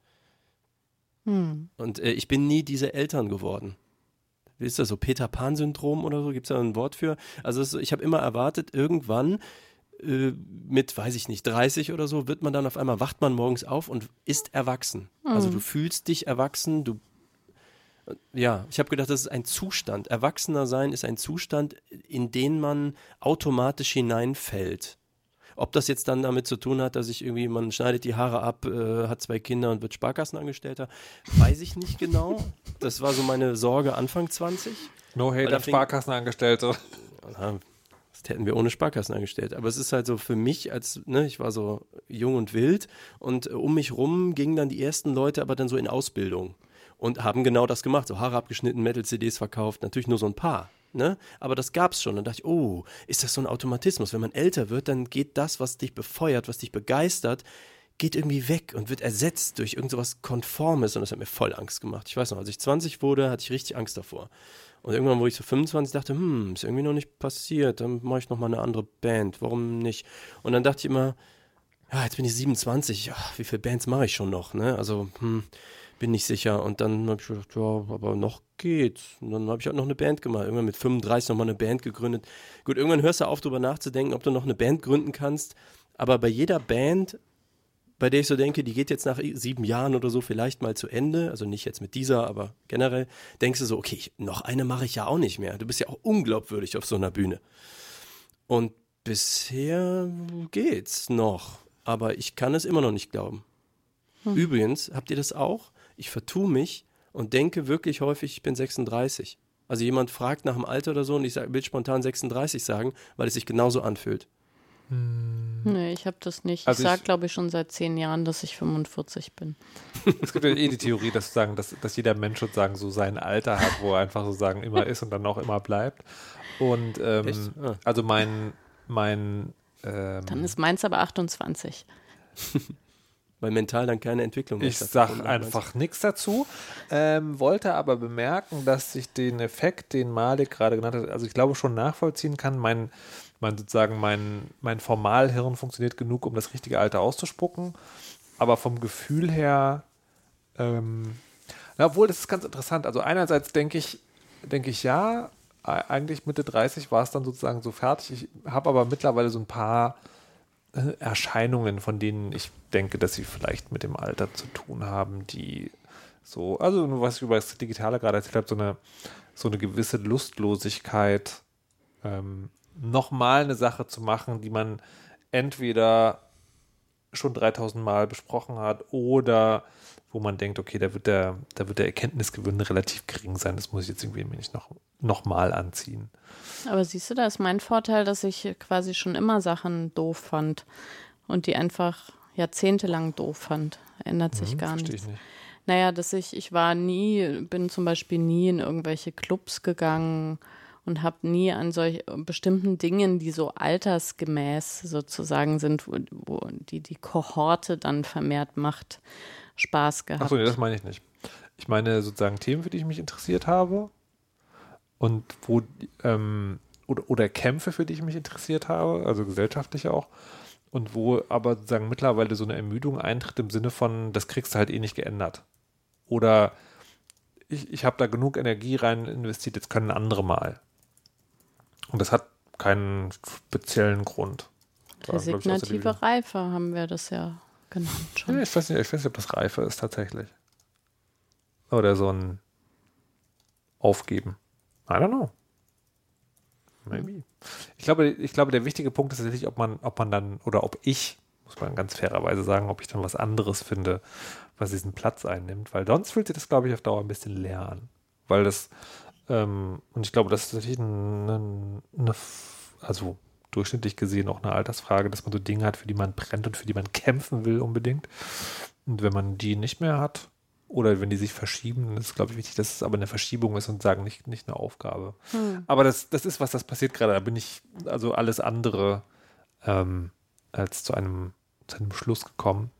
Und äh, ich bin nie diese Eltern geworden. Wie ist das so? Peter Pan-Syndrom oder so? Gibt es da ein Wort für? Also es, ich habe immer erwartet, irgendwann äh, mit, weiß ich nicht, 30 oder so, wird man dann auf einmal, wacht man morgens auf und ist erwachsen. Also du fühlst dich erwachsen, du ja, ich habe gedacht, das ist ein Zustand. Erwachsener sein ist ein Zustand, in den man automatisch hineinfällt. Ob das jetzt dann damit zu tun hat, dass ich irgendwie, man schneidet die Haare ab, äh, hat zwei Kinder und wird Sparkassenangestellter, weiß ich nicht genau. Das war so meine Sorge Anfang 20. No hate an Sparkassenangestellte. Ja, das hätten wir ohne Sparkassen angestellt. Aber es ist halt so für mich, als, ne, ich war so jung und wild und äh, um mich rum gingen dann die ersten Leute aber dann so in Ausbildung und haben genau das gemacht. So Haare abgeschnitten, Metal-CDs verkauft, natürlich nur so ein paar. Ne? Aber das gab's schon. Und dachte ich, oh, ist das so ein Automatismus? Wenn man älter wird, dann geht das, was dich befeuert, was dich begeistert, geht irgendwie weg und wird ersetzt durch irgend so was Konformes. Und das hat mir voll Angst gemacht. Ich weiß noch, als ich 20 wurde, hatte ich richtig Angst davor. Und irgendwann, wo ich so 25 dachte, hm, ist irgendwie noch nicht passiert, dann mache ich noch mal eine andere Band, warum nicht? Und dann dachte ich immer, ja, jetzt bin ich 27, ja, wie viele Bands mache ich schon noch, ne? Also, hm, bin nicht sicher. Und dann habe ich gedacht, ja, aber noch geht's. Und dann habe ich halt noch eine Band gemacht. Irgendwann mit 35 nochmal eine Band gegründet. Gut, irgendwann hörst du auf, drüber nachzudenken, ob du noch eine Band gründen kannst. Aber bei jeder Band, bei der ich so denke, die geht jetzt nach sieben Jahren oder so vielleicht mal zu Ende, also nicht jetzt mit dieser, aber generell, denkst du so, okay, ich, noch eine mache ich ja auch nicht mehr. Du bist ja auch unglaubwürdig auf so einer Bühne. Und bisher geht's noch, aber ich kann es immer noch nicht glauben. Übrigens, habt ihr das auch? Ich vertue mich und denke wirklich häufig, ich bin 36. Also jemand fragt nach dem Alter oder so und ich sag, will spontan 36 sagen, weil es sich genauso anfühlt. Nee, ich habe das nicht. Also ich sage, glaube ich, schon seit zehn Jahren, dass ich 45 bin. Es gibt ja eh die Theorie, dass, sagen, dass, dass jeder Mensch sozusagen so sein Alter hat, wo er einfach sozusagen immer ist und dann auch immer bleibt. Und ähm? Ah. also mein, mein ähm, Dann ist meins aber 28. weil mental dann keine Entwicklung Ich sage einfach nichts dazu, ähm, wollte aber bemerken, dass ich den Effekt, den Malik gerade genannt hat, also ich glaube schon nachvollziehen kann. Mein, mein sozusagen mein, mein Formalhirn funktioniert genug, um das richtige Alter auszuspucken, aber vom Gefühl her, ähm, obwohl das ist ganz interessant. Also einerseits denke ich, denke ich ja, eigentlich Mitte 30 war es dann sozusagen so fertig. Ich habe aber mittlerweile so ein paar äh, Erscheinungen, von denen ich denke, dass sie vielleicht mit dem Alter zu tun haben, die so, also was ich über das Digitale gerade erzählt habe, so eine, so eine gewisse Lustlosigkeit, ähm, nochmal eine Sache zu machen, die man entweder schon 3000 Mal besprochen hat oder wo man denkt, okay, da wird der, da wird der Erkenntnisgewinn relativ gering sein, das muss ich jetzt irgendwie nicht noch, noch mal anziehen. Aber siehst du, da ist mein Vorteil, dass ich quasi schon immer Sachen doof fand und die einfach jahrzehntelang doof fand. Ändert sich mhm, gar nichts. Ich nicht. Naja, dass ich, ich war nie, bin zum Beispiel nie in irgendwelche Clubs gegangen und habe nie an solch bestimmten Dingen, die so altersgemäß sozusagen sind, wo, wo die die Kohorte dann vermehrt macht, Spaß gehabt. Achso, nee, das meine ich nicht. Ich meine sozusagen Themen, für die ich mich interessiert habe und wo ähm, oder, oder Kämpfe, für die ich mich interessiert habe, also gesellschaftlich auch und wo aber sozusagen mittlerweile so eine Ermüdung eintritt im Sinne von, das kriegst du halt eh nicht geändert. Oder ich, ich habe da genug Energie rein investiert, jetzt können andere mal. Und das hat keinen speziellen Grund. Resignative Reife haben wir das ja genannt schon. Ja, ich, weiß nicht, ich weiß nicht, ob das Reife ist tatsächlich. Oder so ein Aufgeben. I don't know. Maybe. Ich glaube, ich glaube, der wichtige Punkt ist tatsächlich, ob man, ob man dann, oder ob ich, muss man ganz fairerweise sagen, ob ich dann was anderes finde, was diesen Platz einnimmt, weil sonst fühlt sich das, glaube ich, auf Dauer ein bisschen leer an. Weil das, ähm, und ich glaube, das ist natürlich eine, eine, also durchschnittlich gesehen auch eine Altersfrage, dass man so Dinge hat, für die man brennt und für die man kämpfen will unbedingt. Und wenn man die nicht mehr hat, oder wenn die sich verschieben, dann ist, glaube ich, wichtig, dass es aber eine Verschiebung ist und sagen, nicht, nicht eine Aufgabe. Hm. Aber das, das ist, was das passiert gerade. Da bin ich also alles andere ähm, als zu einem, zu einem Schluss gekommen.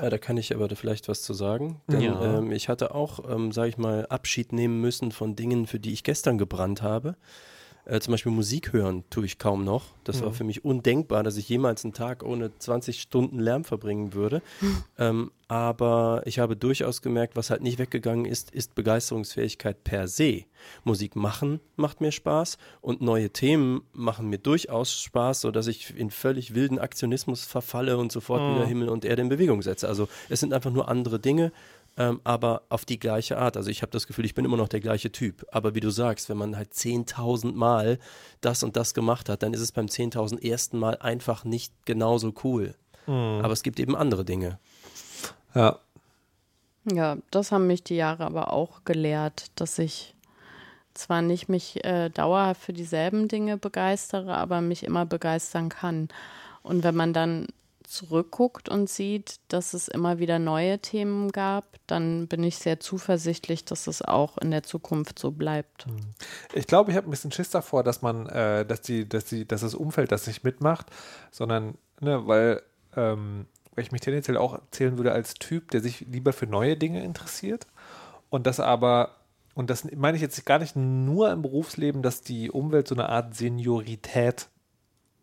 Ja, da kann ich aber vielleicht was zu sagen. Denn ja. ähm, ich hatte auch, ähm, sage ich mal, Abschied nehmen müssen von Dingen, für die ich gestern gebrannt habe. Äh, zum Beispiel Musik hören tue ich kaum noch. Das mhm. war für mich undenkbar, dass ich jemals einen Tag ohne 20 Stunden Lärm verbringen würde. Mhm. <laughs> Ähm, aber ich habe durchaus gemerkt, was halt nicht weggegangen ist, ist Begeisterungsfähigkeit per se. Musik machen macht mir Spaß und neue Themen machen mir durchaus Spaß, sodass ich in völlig wilden Aktionismus verfalle und sofort mhm. wieder Himmel und Erde in Bewegung setze. Also es sind einfach nur andere Dinge ähm, aber auf die gleiche Art. Also ich habe das Gefühl, ich bin immer noch der gleiche Typ. Aber wie du sagst, wenn man halt 10.000 Mal das und das gemacht hat, dann ist es beim 10.000 ersten Mal einfach nicht genauso cool. Mhm. Aber es gibt eben andere Dinge. Ja. Ja, das haben mich die Jahre aber auch gelehrt, dass ich zwar nicht mich äh, dauerhaft für dieselben Dinge begeistere, aber mich immer begeistern kann. Und wenn man dann zurückguckt und sieht, dass es immer wieder neue Themen gab, dann bin ich sehr zuversichtlich, dass es auch in der Zukunft so bleibt. Hm. Ich glaube, ich habe ein bisschen Schiss davor, dass man, äh, dass die, dass die, dass das Umfeld das nicht mitmacht, sondern, ne, weil, ähm, weil ich mich tendenziell auch zählen würde als Typ, der sich lieber für neue Dinge interessiert und das aber und das meine ich jetzt gar nicht nur im Berufsleben, dass die Umwelt so eine Art Seniorität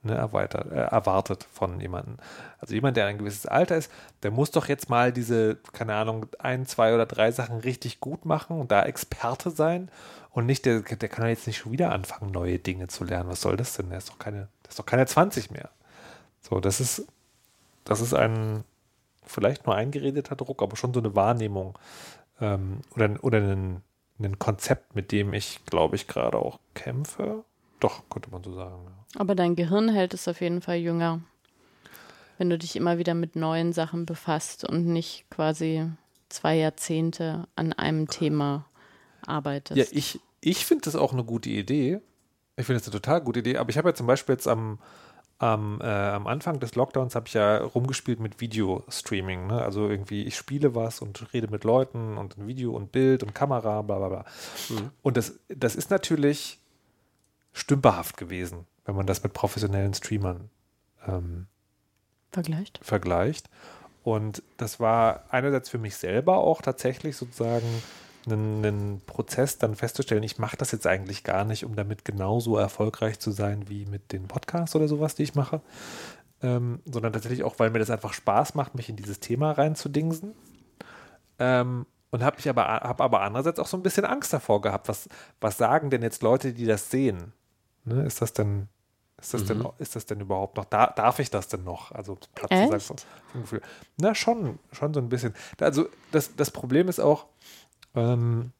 ne, erweitert, äh, erwartet von jemandem. Also jemand, der ein gewisses Alter ist, der muss doch jetzt mal diese, keine Ahnung, ein, zwei oder drei Sachen richtig gut machen und da Experte sein und nicht, der, der kann jetzt nicht schon wieder anfangen, neue Dinge zu lernen. Was soll das denn? Der ist doch keine, der ist doch keine 20 mehr. So, das ist, das ist ein vielleicht nur eingeredeter Druck, aber schon so eine Wahrnehmung ähm, oder, oder ein, ein Konzept, mit dem ich, glaube ich, gerade auch kämpfe. Doch, könnte man so sagen. Ja. Aber dein Gehirn hält es auf jeden Fall jünger, wenn du dich immer wieder mit neuen Sachen befasst und nicht quasi zwei Jahrzehnte an einem Thema arbeitest. Ja, ich, ich finde das auch eine gute Idee. Ich finde das eine total gute Idee. Aber ich habe ja zum Beispiel jetzt am, am, äh, am Anfang des Lockdowns habe ich ja rumgespielt mit Videostreaming. Ne? Also irgendwie, ich spiele was und rede mit Leuten und ein Video und Bild und Kamera, bla bla bla. Mhm. Und das, das ist natürlich stümperhaft gewesen, wenn man das mit professionellen Streamern ähm, vergleicht. vergleicht. Und das war einerseits für mich selber auch tatsächlich sozusagen einen, einen Prozess, dann festzustellen, ich mache das jetzt eigentlich gar nicht, um damit genauso erfolgreich zu sein wie mit den Podcasts oder sowas, die ich mache, ähm, sondern tatsächlich auch, weil mir das einfach Spaß macht, mich in dieses Thema reinzudingsen. Ähm, und habe ich aber, hab aber andererseits auch so ein bisschen Angst davor gehabt. Was, was sagen denn jetzt Leute, die das sehen? Ne, ist das denn, ist das, mhm. denn, ist das denn überhaupt noch, da, darf ich das denn noch? Also Platz Echt? zu sagen, Na, schon, schon so ein bisschen. Also das, das Problem ist auch, ähm,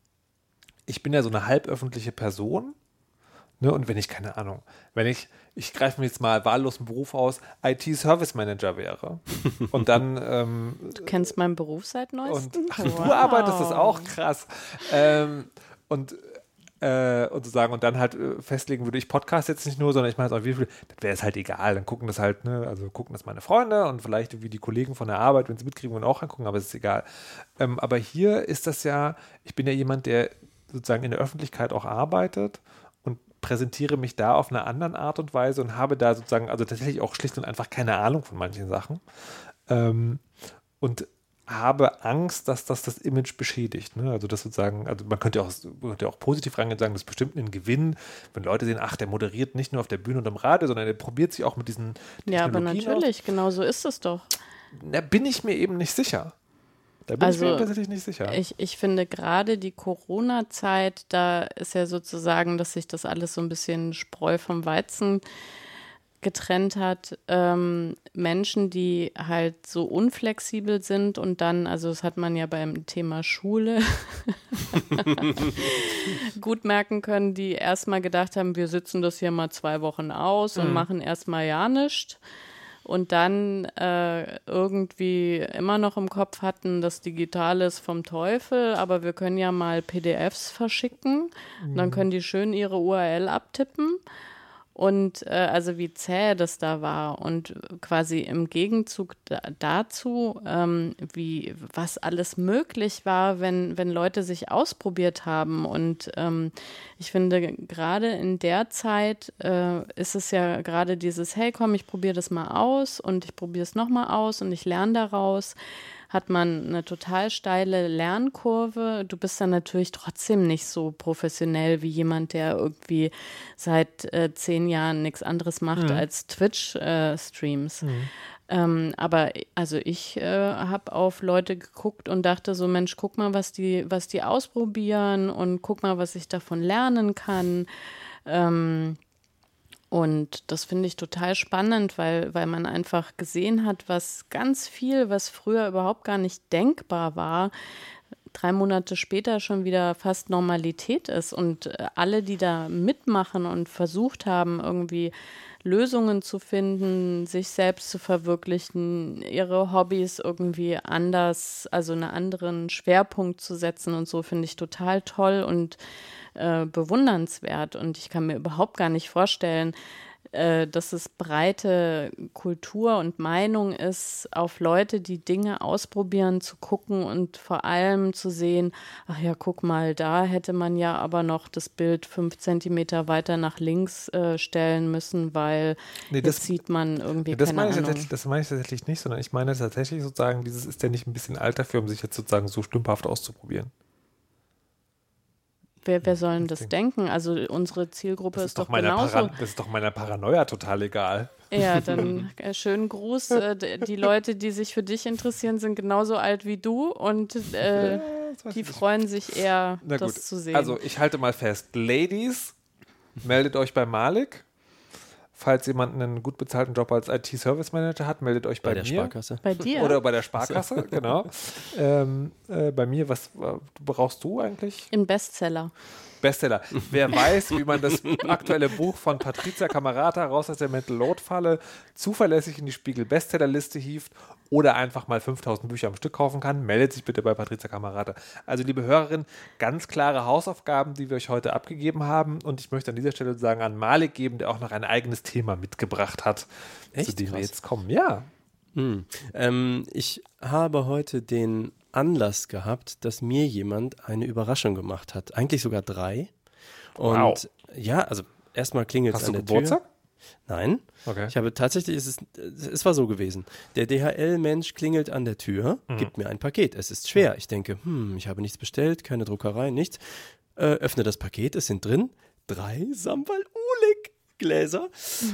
ich bin ja so eine halböffentliche Person. Ne, und wenn ich, keine Ahnung, wenn ich, ich greife mir jetzt mal wahllos einen Beruf aus, IT-Service Manager wäre. <laughs> Und dann. Ähm, du kennst meinen Beruf seit neuestem? Und, ach, wow. du arbeitest, das auch krass. Ähm, und äh, und so sagen und dann halt äh, festlegen würde ich Podcast jetzt nicht nur, sondern ich mache jetzt auch wie viel, das wäre es halt egal. Dann gucken das halt, ne, also gucken das meine Freunde und vielleicht wie die Kollegen von der Arbeit, wenn sie mitkriegen und auch angucken, aber es ist egal. Ähm, aber hier ist das ja, ich bin ja jemand, der sozusagen in der Öffentlichkeit auch arbeitet und präsentiere mich da auf eine andere Art und Weise und habe da sozusagen, also tatsächlich auch schlicht und einfach keine Ahnung von manchen Sachen. Ähm, und habe Angst, dass das das Image beschädigt. Ne? Also das sozusagen, also man könnte auch, man könnte auch positiv rangehen und sagen, das ist bestimmt ein Gewinn, wenn Leute sehen, ach, der moderiert nicht nur auf der Bühne und im Radio, sondern der probiert sich auch mit diesen Ja, aber natürlich, aus. genau so ist es doch. Da bin ich mir eben nicht sicher. Da bin also, ich mir tatsächlich nicht sicher. Ich, ich finde gerade die Corona-Zeit, da ist ja sozusagen, dass sich das alles so ein bisschen Spreu vom Weizen getrennt hat, ähm, Menschen, die halt so unflexibel sind und dann, also das hat man ja beim Thema Schule <laughs> gut merken können, die erstmal gedacht haben, wir sitzen das hier mal zwei Wochen aus und mhm. machen erstmal ja nichts und dann äh, irgendwie immer noch im Kopf hatten, das Digitale ist vom Teufel, aber wir können ja mal PDFs verschicken. Mhm. dann können die schön ihre URL abtippen und äh, also wie zäh das da war und quasi im Gegenzug da, dazu, ähm, wie was alles möglich war, wenn, wenn Leute sich ausprobiert haben. Und ähm, ich finde, gerade in der Zeit äh, ist es ja gerade dieses, hey komm, ich probiere das mal aus und ich probiere es nochmal aus und ich lerne daraus hat man eine total steile Lernkurve. Du bist dann natürlich trotzdem nicht so professionell wie jemand, der irgendwie seit äh, zehn Jahren nichts anderes macht mhm. als Twitch-Streams. Äh, mhm. Ähm, aber also ich äh, habe auf Leute geguckt und dachte so, Mensch, guck mal, was die, was die ausprobieren und guck mal, was ich davon lernen kann. Ähm, und das finde ich total spannend, weil, weil man einfach gesehen hat, was ganz viel, was früher überhaupt gar nicht denkbar war, drei Monate später schon wieder fast Normalität ist. Und äh, alle, die da mitmachen und versucht haben, irgendwie Lösungen zu finden, sich selbst zu verwirklichen, ihre Hobbys irgendwie anders, also einen anderen Schwerpunkt zu setzen und so, finde ich total toll und äh, bewundernswert. Und ich kann mir überhaupt gar nicht vorstellen, äh, dass es breite Kultur und Meinung ist, auf Leute, die Dinge ausprobieren, zu gucken und vor allem zu sehen, ach ja, guck mal, da hätte man ja aber noch das Bild fünf Zentimeter weiter nach links äh, stellen müssen, weil nee, das, sieht man irgendwie das keine meine ich Das meine ich tatsächlich nicht, sondern ich meine tatsächlich sozusagen, dieses ist ja nicht ein bisschen alt dafür, um sich jetzt sozusagen so stümperhaft auszuprobieren. Wer, wer soll denn das denken? Also unsere Zielgruppe das ist, ist, doch, genauso. Para das ist doch meiner Paranoia total egal. Ja, <laughs> dann äh, schönen Gruß. Äh, die Leute, die sich für dich interessieren, sind genauso alt wie du und äh, <laughs> ja, die freuen sich eher, das zu sehen. Also ich halte mal fest, Ladies, meldet euch bei Malik. Falls jemand einen gut bezahlten Job als IT-Service Manager hat, meldet euch bei, bei der mir. Sparkasse. Bei dir? Oder bei der Sparkasse, <laughs> genau. Ähm, äh, bei mir, was äh, brauchst du eigentlich? In Bestseller. Bestseller. Wer <laughs> weiß, wie man das aktuelle Buch von Patricia Camerata raus aus der Mental Load Falle zuverlässig in die Spiegel Bestsellerliste hieft oder einfach mal 5000 Bücher am Stück kaufen kann, meldet sich bitte bei Patricia Camerata. Also, liebe Hörerin, ganz klare Hausaufgaben, die wir euch heute abgegeben haben. Und ich möchte an dieser Stelle sagen, an Malik geben, der auch noch ein eigenes Thema mitgebracht hat, Echt? zu dem wir jetzt kommen. Ja. Hm. Ähm, ich habe heute den Anlass gehabt, dass mir jemand eine Überraschung gemacht hat. Eigentlich sogar drei. Und wow. ja, also erstmal klingelt es an der Geburtstag? Tür. Nein. Okay. Ich habe tatsächlich, es, ist, es war so gewesen. Der DHL-Mensch klingelt an der Tür, gibt mir ein Paket. Es ist schwer. Ich denke, hm, ich habe nichts bestellt, keine Druckerei, nichts. Äh, öffne das Paket, es sind drin drei Sambal Ulik. Gläser.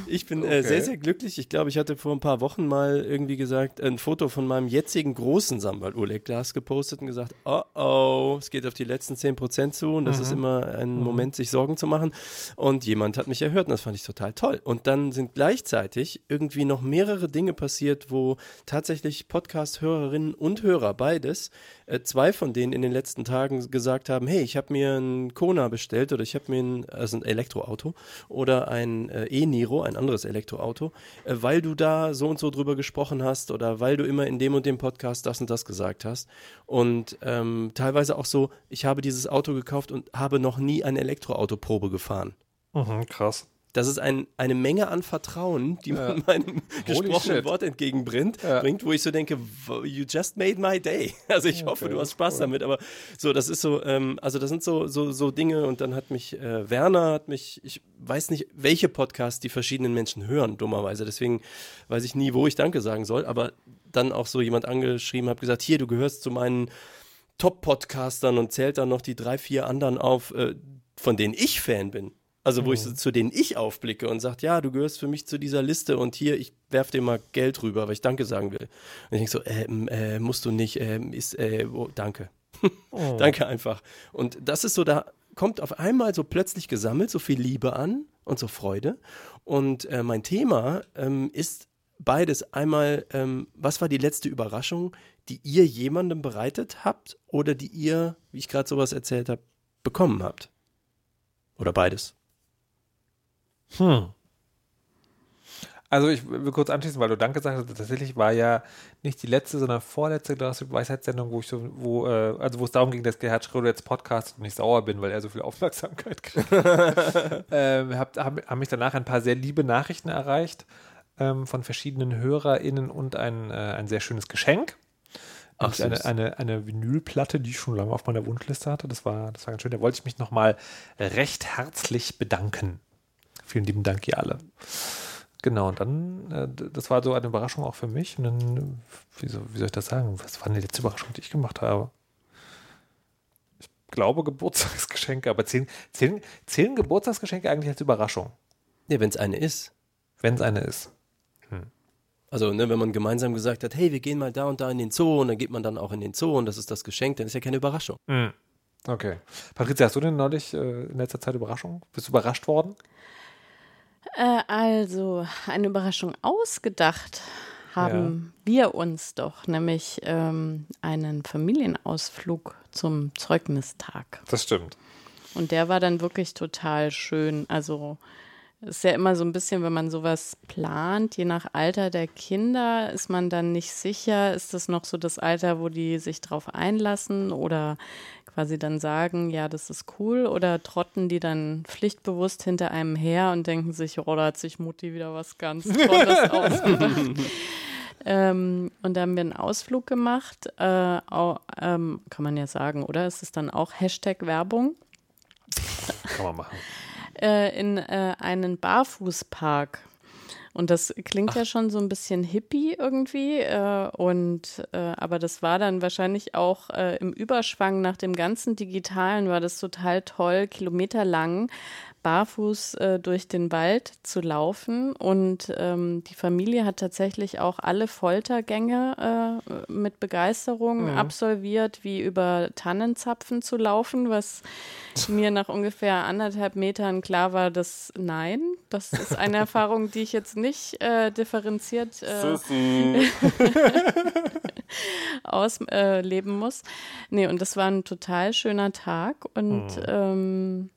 Ich bin äh, Okay. sehr, sehr glücklich. Ich glaube, ich hatte vor ein paar Wochen mal irgendwie gesagt, ein Foto von meinem jetzigen großen Sambal Ulik Glas gepostet und gesagt, oh oh, es geht auf die letzten 10% zu und das ist immer ein Moment, sich Sorgen zu machen. Und jemand hat mich erhört und das fand ich total toll. Und dann sind gleichzeitig irgendwie noch mehrere Dinge passiert, wo tatsächlich Podcast-Hörerinnen und Hörer, beides, äh, zwei von denen in den letzten Tagen gesagt haben, hey, ich habe mir ein Kona bestellt oder ich habe mir ein, also ein Elektroauto oder ein äh, E-Niro, ein anderes Elektroauto, äh, weil du da so und so drüber gesprochen hast oder weil du immer in dem und dem Podcast das und das gesagt hast. Und ähm, teilweise auch so, ich habe dieses Auto gekauft und habe noch nie eine Elektroautoprobe gefahren. Mhm, krass. Das ist ein, eine Menge an Vertrauen, die man Ja. meinem gesprochenen shit. Wort entgegenbringt, Ja. bringt, wo ich so denke, you just made my day. <laughs> Also ich hoffe, du hast Spaß damit, aber so, das ist so, ähm, also das sind so, so, so Dinge und dann hat mich äh, Werner, hat mich, ich weiß nicht, welche Podcasts die verschiedenen Menschen hören, dummerweise, deswegen weiß ich nie, wo ich Danke sagen soll, aber dann auch so jemand angeschrieben, hat gesagt, hier, du gehörst zu meinen Top-Podcastern und zählt dann noch die drei, vier anderen auf, äh, von denen ich Fan bin. Also wo ich so, zu denen ich aufblicke und sagt, ja, du gehörst für mich zu dieser Liste und hier, ich werf dir mal Geld rüber, weil ich Danke sagen will. Und ich denke so, ähm, äh, musst du nicht, ähm, ist, äh, oh, danke. <laughs> danke einfach. Und das ist so, da kommt auf einmal so plötzlich gesammelt so viel Liebe an und so Freude. Und äh, mein Thema ähm, ist beides. Einmal, ähm, was war die letzte Überraschung, die ihr jemandem bereitet habt oder die ihr, wie ich gerade sowas erzählt habe, bekommen habt? Oder beides? Hm. Also ich will kurz anschließen, weil du Danke sagst. Tatsächlich war ja nicht die letzte, sondern vorletzte Weisheitssendung, wo ich so, wo, äh, also wo es darum ging, dass Gerhard Schröder jetzt Podcast und ich sauer bin, weil er so viel Aufmerksamkeit kriegt. <laughs> ähm, hab, haben, haben mich danach ein paar sehr liebe Nachrichten erreicht ähm, von verschiedenen HörerInnen und ein, äh, ein sehr schönes Geschenk. Ach, eine, eine, eine Vinylplatte, die ich schon lange auf meiner Wunschliste hatte. Das war, das war ganz schön. Da wollte ich mich nochmal recht herzlich bedanken. Vielen lieben Dank, ihr alle. Genau, und dann, äh, das war so eine Überraschung auch für mich. Und dann, wie, so, wie soll ich das sagen? Was war denn die letzte Überraschung, die ich gemacht habe? Ich glaube Geburtstagsgeschenke, aber zählen, zählen, zählen Geburtstagsgeschenke eigentlich als Überraschung, Ja, wenn es eine ist. wenn es eine ist? Also, ne, wenn man gemeinsam gesagt hat, hey, wir gehen mal da und da in den Zoo und dann geht man dann auch in den Zoo und das ist das Geschenk, dann ist ja keine Überraschung. Okay. Patricia, hast du denn neulich äh, in letzter Zeit Überraschung? Bist du überrascht worden? Äh, also, eine Überraschung ausgedacht haben wir uns doch, nämlich ähm, einen Familienausflug zum Zeugnistag. Das stimmt. Und der war dann wirklich total schön. Also ist ja immer so ein bisschen, wenn man sowas plant, je nach Alter der Kinder, ist man dann nicht sicher, ist das noch so das Alter, wo die sich drauf einlassen oder quasi dann sagen, ja, das ist cool, oder trotten die dann pflichtbewusst hinter einem her und denken sich, oh, da hat sich Mutti wieder was ganz Tolles <laughs> ausgedacht. Ähm, und da haben wir einen Ausflug gemacht, äh, au, ähm, kann man ja sagen, oder? Ist es dann auch Hashtag Werbung? Kann man machen. äh, in äh, einen Barfußpark. Und das klingt ja schon so ein bisschen hippie irgendwie. Äh, und äh, aber das war dann wahrscheinlich auch äh, im Überschwang nach dem ganzen Digitalen war das total toll, kilometerlang barfuß äh, durch den Wald zu laufen. Und ähm, die Familie hat tatsächlich auch alle Foltergänge äh, mit Begeisterung absolviert, wie über Tannenzapfen zu laufen, was mir nach ungefähr anderthalb Metern klar war, dass nein, das ist eine Erfahrung, die ich jetzt nicht äh, differenziert äh, <laughs> ausleben äh, muss. Nee, und das war ein total schöner Tag. Und ähm,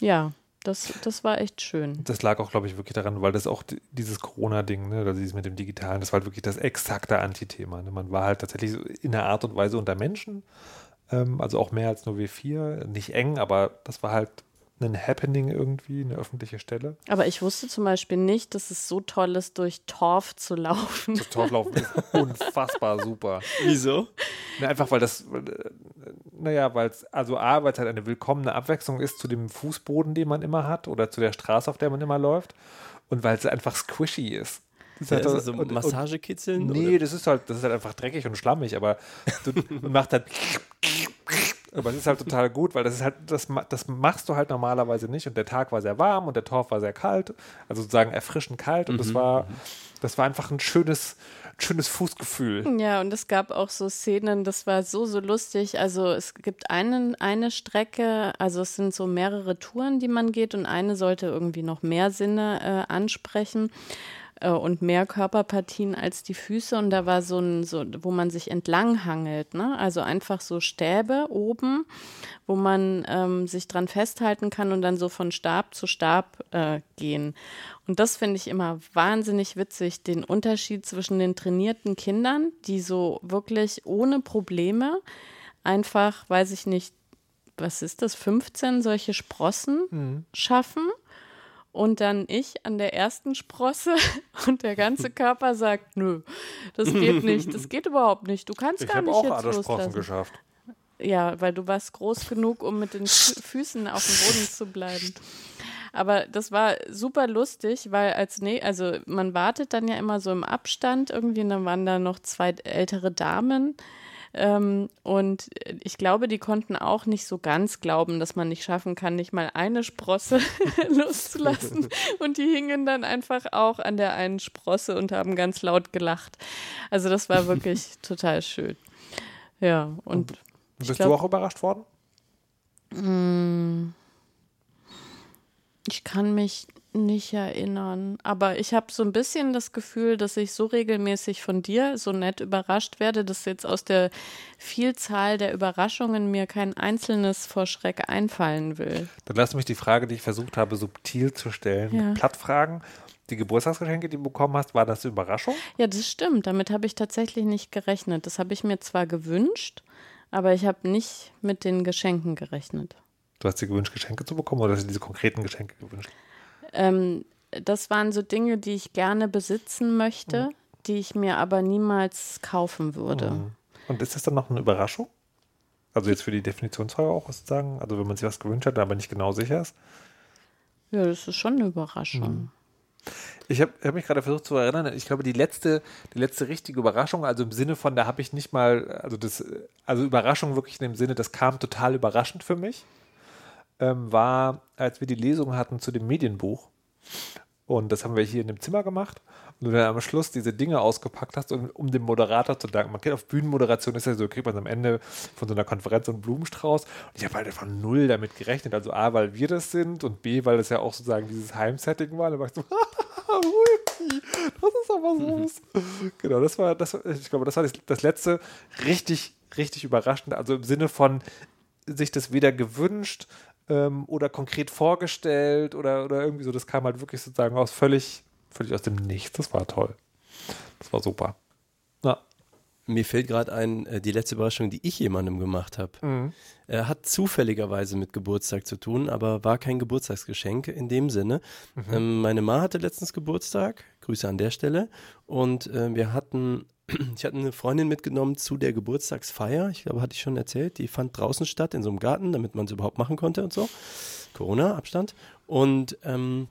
ja, das, das war echt schön. Das lag auch, glaube ich, wirklich daran, weil das auch di- dieses Corona-Ding, ne, oder dieses mit dem Digitalen, das war halt wirklich das exakte Antithema. Ne? Man war halt tatsächlich in der Art und Weise unter Menschen, ähm, also auch mehr als nur wir vier, nicht eng, aber das war halt ein Happening irgendwie, eine öffentliche Stelle. Aber ich wusste zum Beispiel nicht, dass es so toll ist, durch Torf zu laufen. Das Torflaufen ist unfassbar super. Wieso? Ne, einfach weil das, äh, naja, weil es, also A, weil es halt eine willkommene Abwechslung ist zu dem Fußboden, den man immer hat oder zu der Straße, auf der man immer läuft. und weil es einfach squishy ist. Das Ja, hat ist das so und- und- Massagekitzeln? Nee, oder? das ist halt, das ist halt einfach dreckig und schlammig, aber du, und macht halt. Aber es ist halt total gut, weil das ist halt, das, ma- das machst du halt normalerweise nicht. Und der Tag war sehr warm und der Torf war sehr kalt, also sozusagen erfrischend kalt. Und das war, das war einfach ein schönes, schönes Fußgefühl. Ja, und es gab auch so Szenen, das war so, so lustig. Also es gibt einen, eine Strecke, also es sind so mehrere Touren, die man geht und eine sollte irgendwie noch mehr Sinne äh, ansprechen äh, und mehr Körperpartien als die Füße. Und da war so ein, so, wo man sich entlang hangelt, ne? Also einfach so Stäbe oben, wo man ähm, sich dran festhalten kann und dann so von Stab zu Stab äh, gehen. Und das finde ich immer wahnsinnig witzig, den Unterschied zwischen den trainierten Kindern, die so wirklich ohne Probleme einfach, weiß ich nicht, was ist das, 15 solche Sprossen schaffen. Und dann ich an der ersten Sprosse <laughs> und der ganze Körper sagt, nö, das geht nicht, das geht überhaupt nicht, du kannst Ich gar nicht jetzt alle Sprossen loslassen. geschafft. Ja, weil du warst groß genug, um mit den Fü Füßen auf dem Boden zu bleiben. Aber das war super lustig, weil als nee, also man wartet dann ja immer so im Abstand irgendwie, und dann waren da noch zwei ältere Damen. Ähm, und ich glaube, die konnten auch nicht so ganz glauben, dass man nicht schaffen kann, nicht mal eine Sprosse <laughs> loszulassen. Und die hingen dann einfach auch an der einen Sprosse und haben ganz laut gelacht. Also das war wirklich <laughs> total schön. Ja, und Bist glaub- du auch überrascht worden? Ich kann mich nicht erinnern, aber ich habe so ein bisschen das Gefühl, dass ich so regelmäßig von dir so nett überrascht werde, dass jetzt aus der Vielzahl der Überraschungen mir kein einzelnes vor Schreck einfallen will. Dann lass mich die Frage, die ich versucht habe, subtil zu stellen, Ja. platt fragen. Die Geburtstagsgeschenke, die du bekommen hast, war das eine Überraschung? Ja, das stimmt. Damit habe ich tatsächlich nicht gerechnet. Das habe ich mir zwar gewünscht, aber ich habe nicht mit den Geschenken gerechnet. Du hast dir gewünscht, Geschenke zu bekommen oder hast du diese konkreten Geschenke gewünscht? Ähm, das waren so Dinge, die ich gerne besitzen möchte, die ich mir aber niemals kaufen würde. Und ist das dann noch eine Überraschung? Also jetzt für die Definitionsfrage auch was zu sagen? Also wenn man sich was gewünscht hat, aber nicht genau sicher ist? Ja, das ist schon eine Überraschung. Ich habe hab mich gerade versucht zu erinnern, ich glaube, die letzte, die letzte richtige Überraschung, also im Sinne von, da habe ich nicht mal, also das, also Überraschung wirklich in dem Sinne, das kam total überraschend für mich, ähm, war, als wir die Lesung hatten zu dem Medienbuch. Und das haben wir hier in dem Zimmer gemacht. Und du dann am Schluss diese Dinge ausgepackt hast, um, um dem Moderator zu danken. Man kennt auf Bühnenmoderation ist ja so, kriegt man am Ende von so einer Konferenz so einen Blumenstrauß. Und ich habe halt einfach null damit gerechnet. Also A, weil wir das sind und B, weil das ja auch sozusagen dieses Heimsetting war. Da war ich so, <laughs> das ist aber süß. Genau, das war, das, ich glaube, das war das, das letzte richtig, richtig überraschend. Also im Sinne von sich das weder gewünscht ähm, oder konkret vorgestellt oder, oder irgendwie so. Das kam halt wirklich sozusagen aus völlig, völlig aus dem Nichts. Das war toll. Das war super. Na, Mir fällt gerade ein, äh, die letzte Überraschung, die ich jemandem gemacht habe. Äh, hat zufälligerweise mit Geburtstag zu tun, aber war kein Geburtstagsgeschenk in dem Sinne. Ähm, meine Ma hatte letztens Geburtstag, Grüße an der Stelle. Und äh, wir hatten, ich hatte eine Freundin mitgenommen zu der Geburtstagsfeier. Ich glaube, hatte ich schon erzählt. Die fand draußen statt, in so einem Garten, damit man es überhaupt machen konnte und so. Corona-Abstand. Und ähm,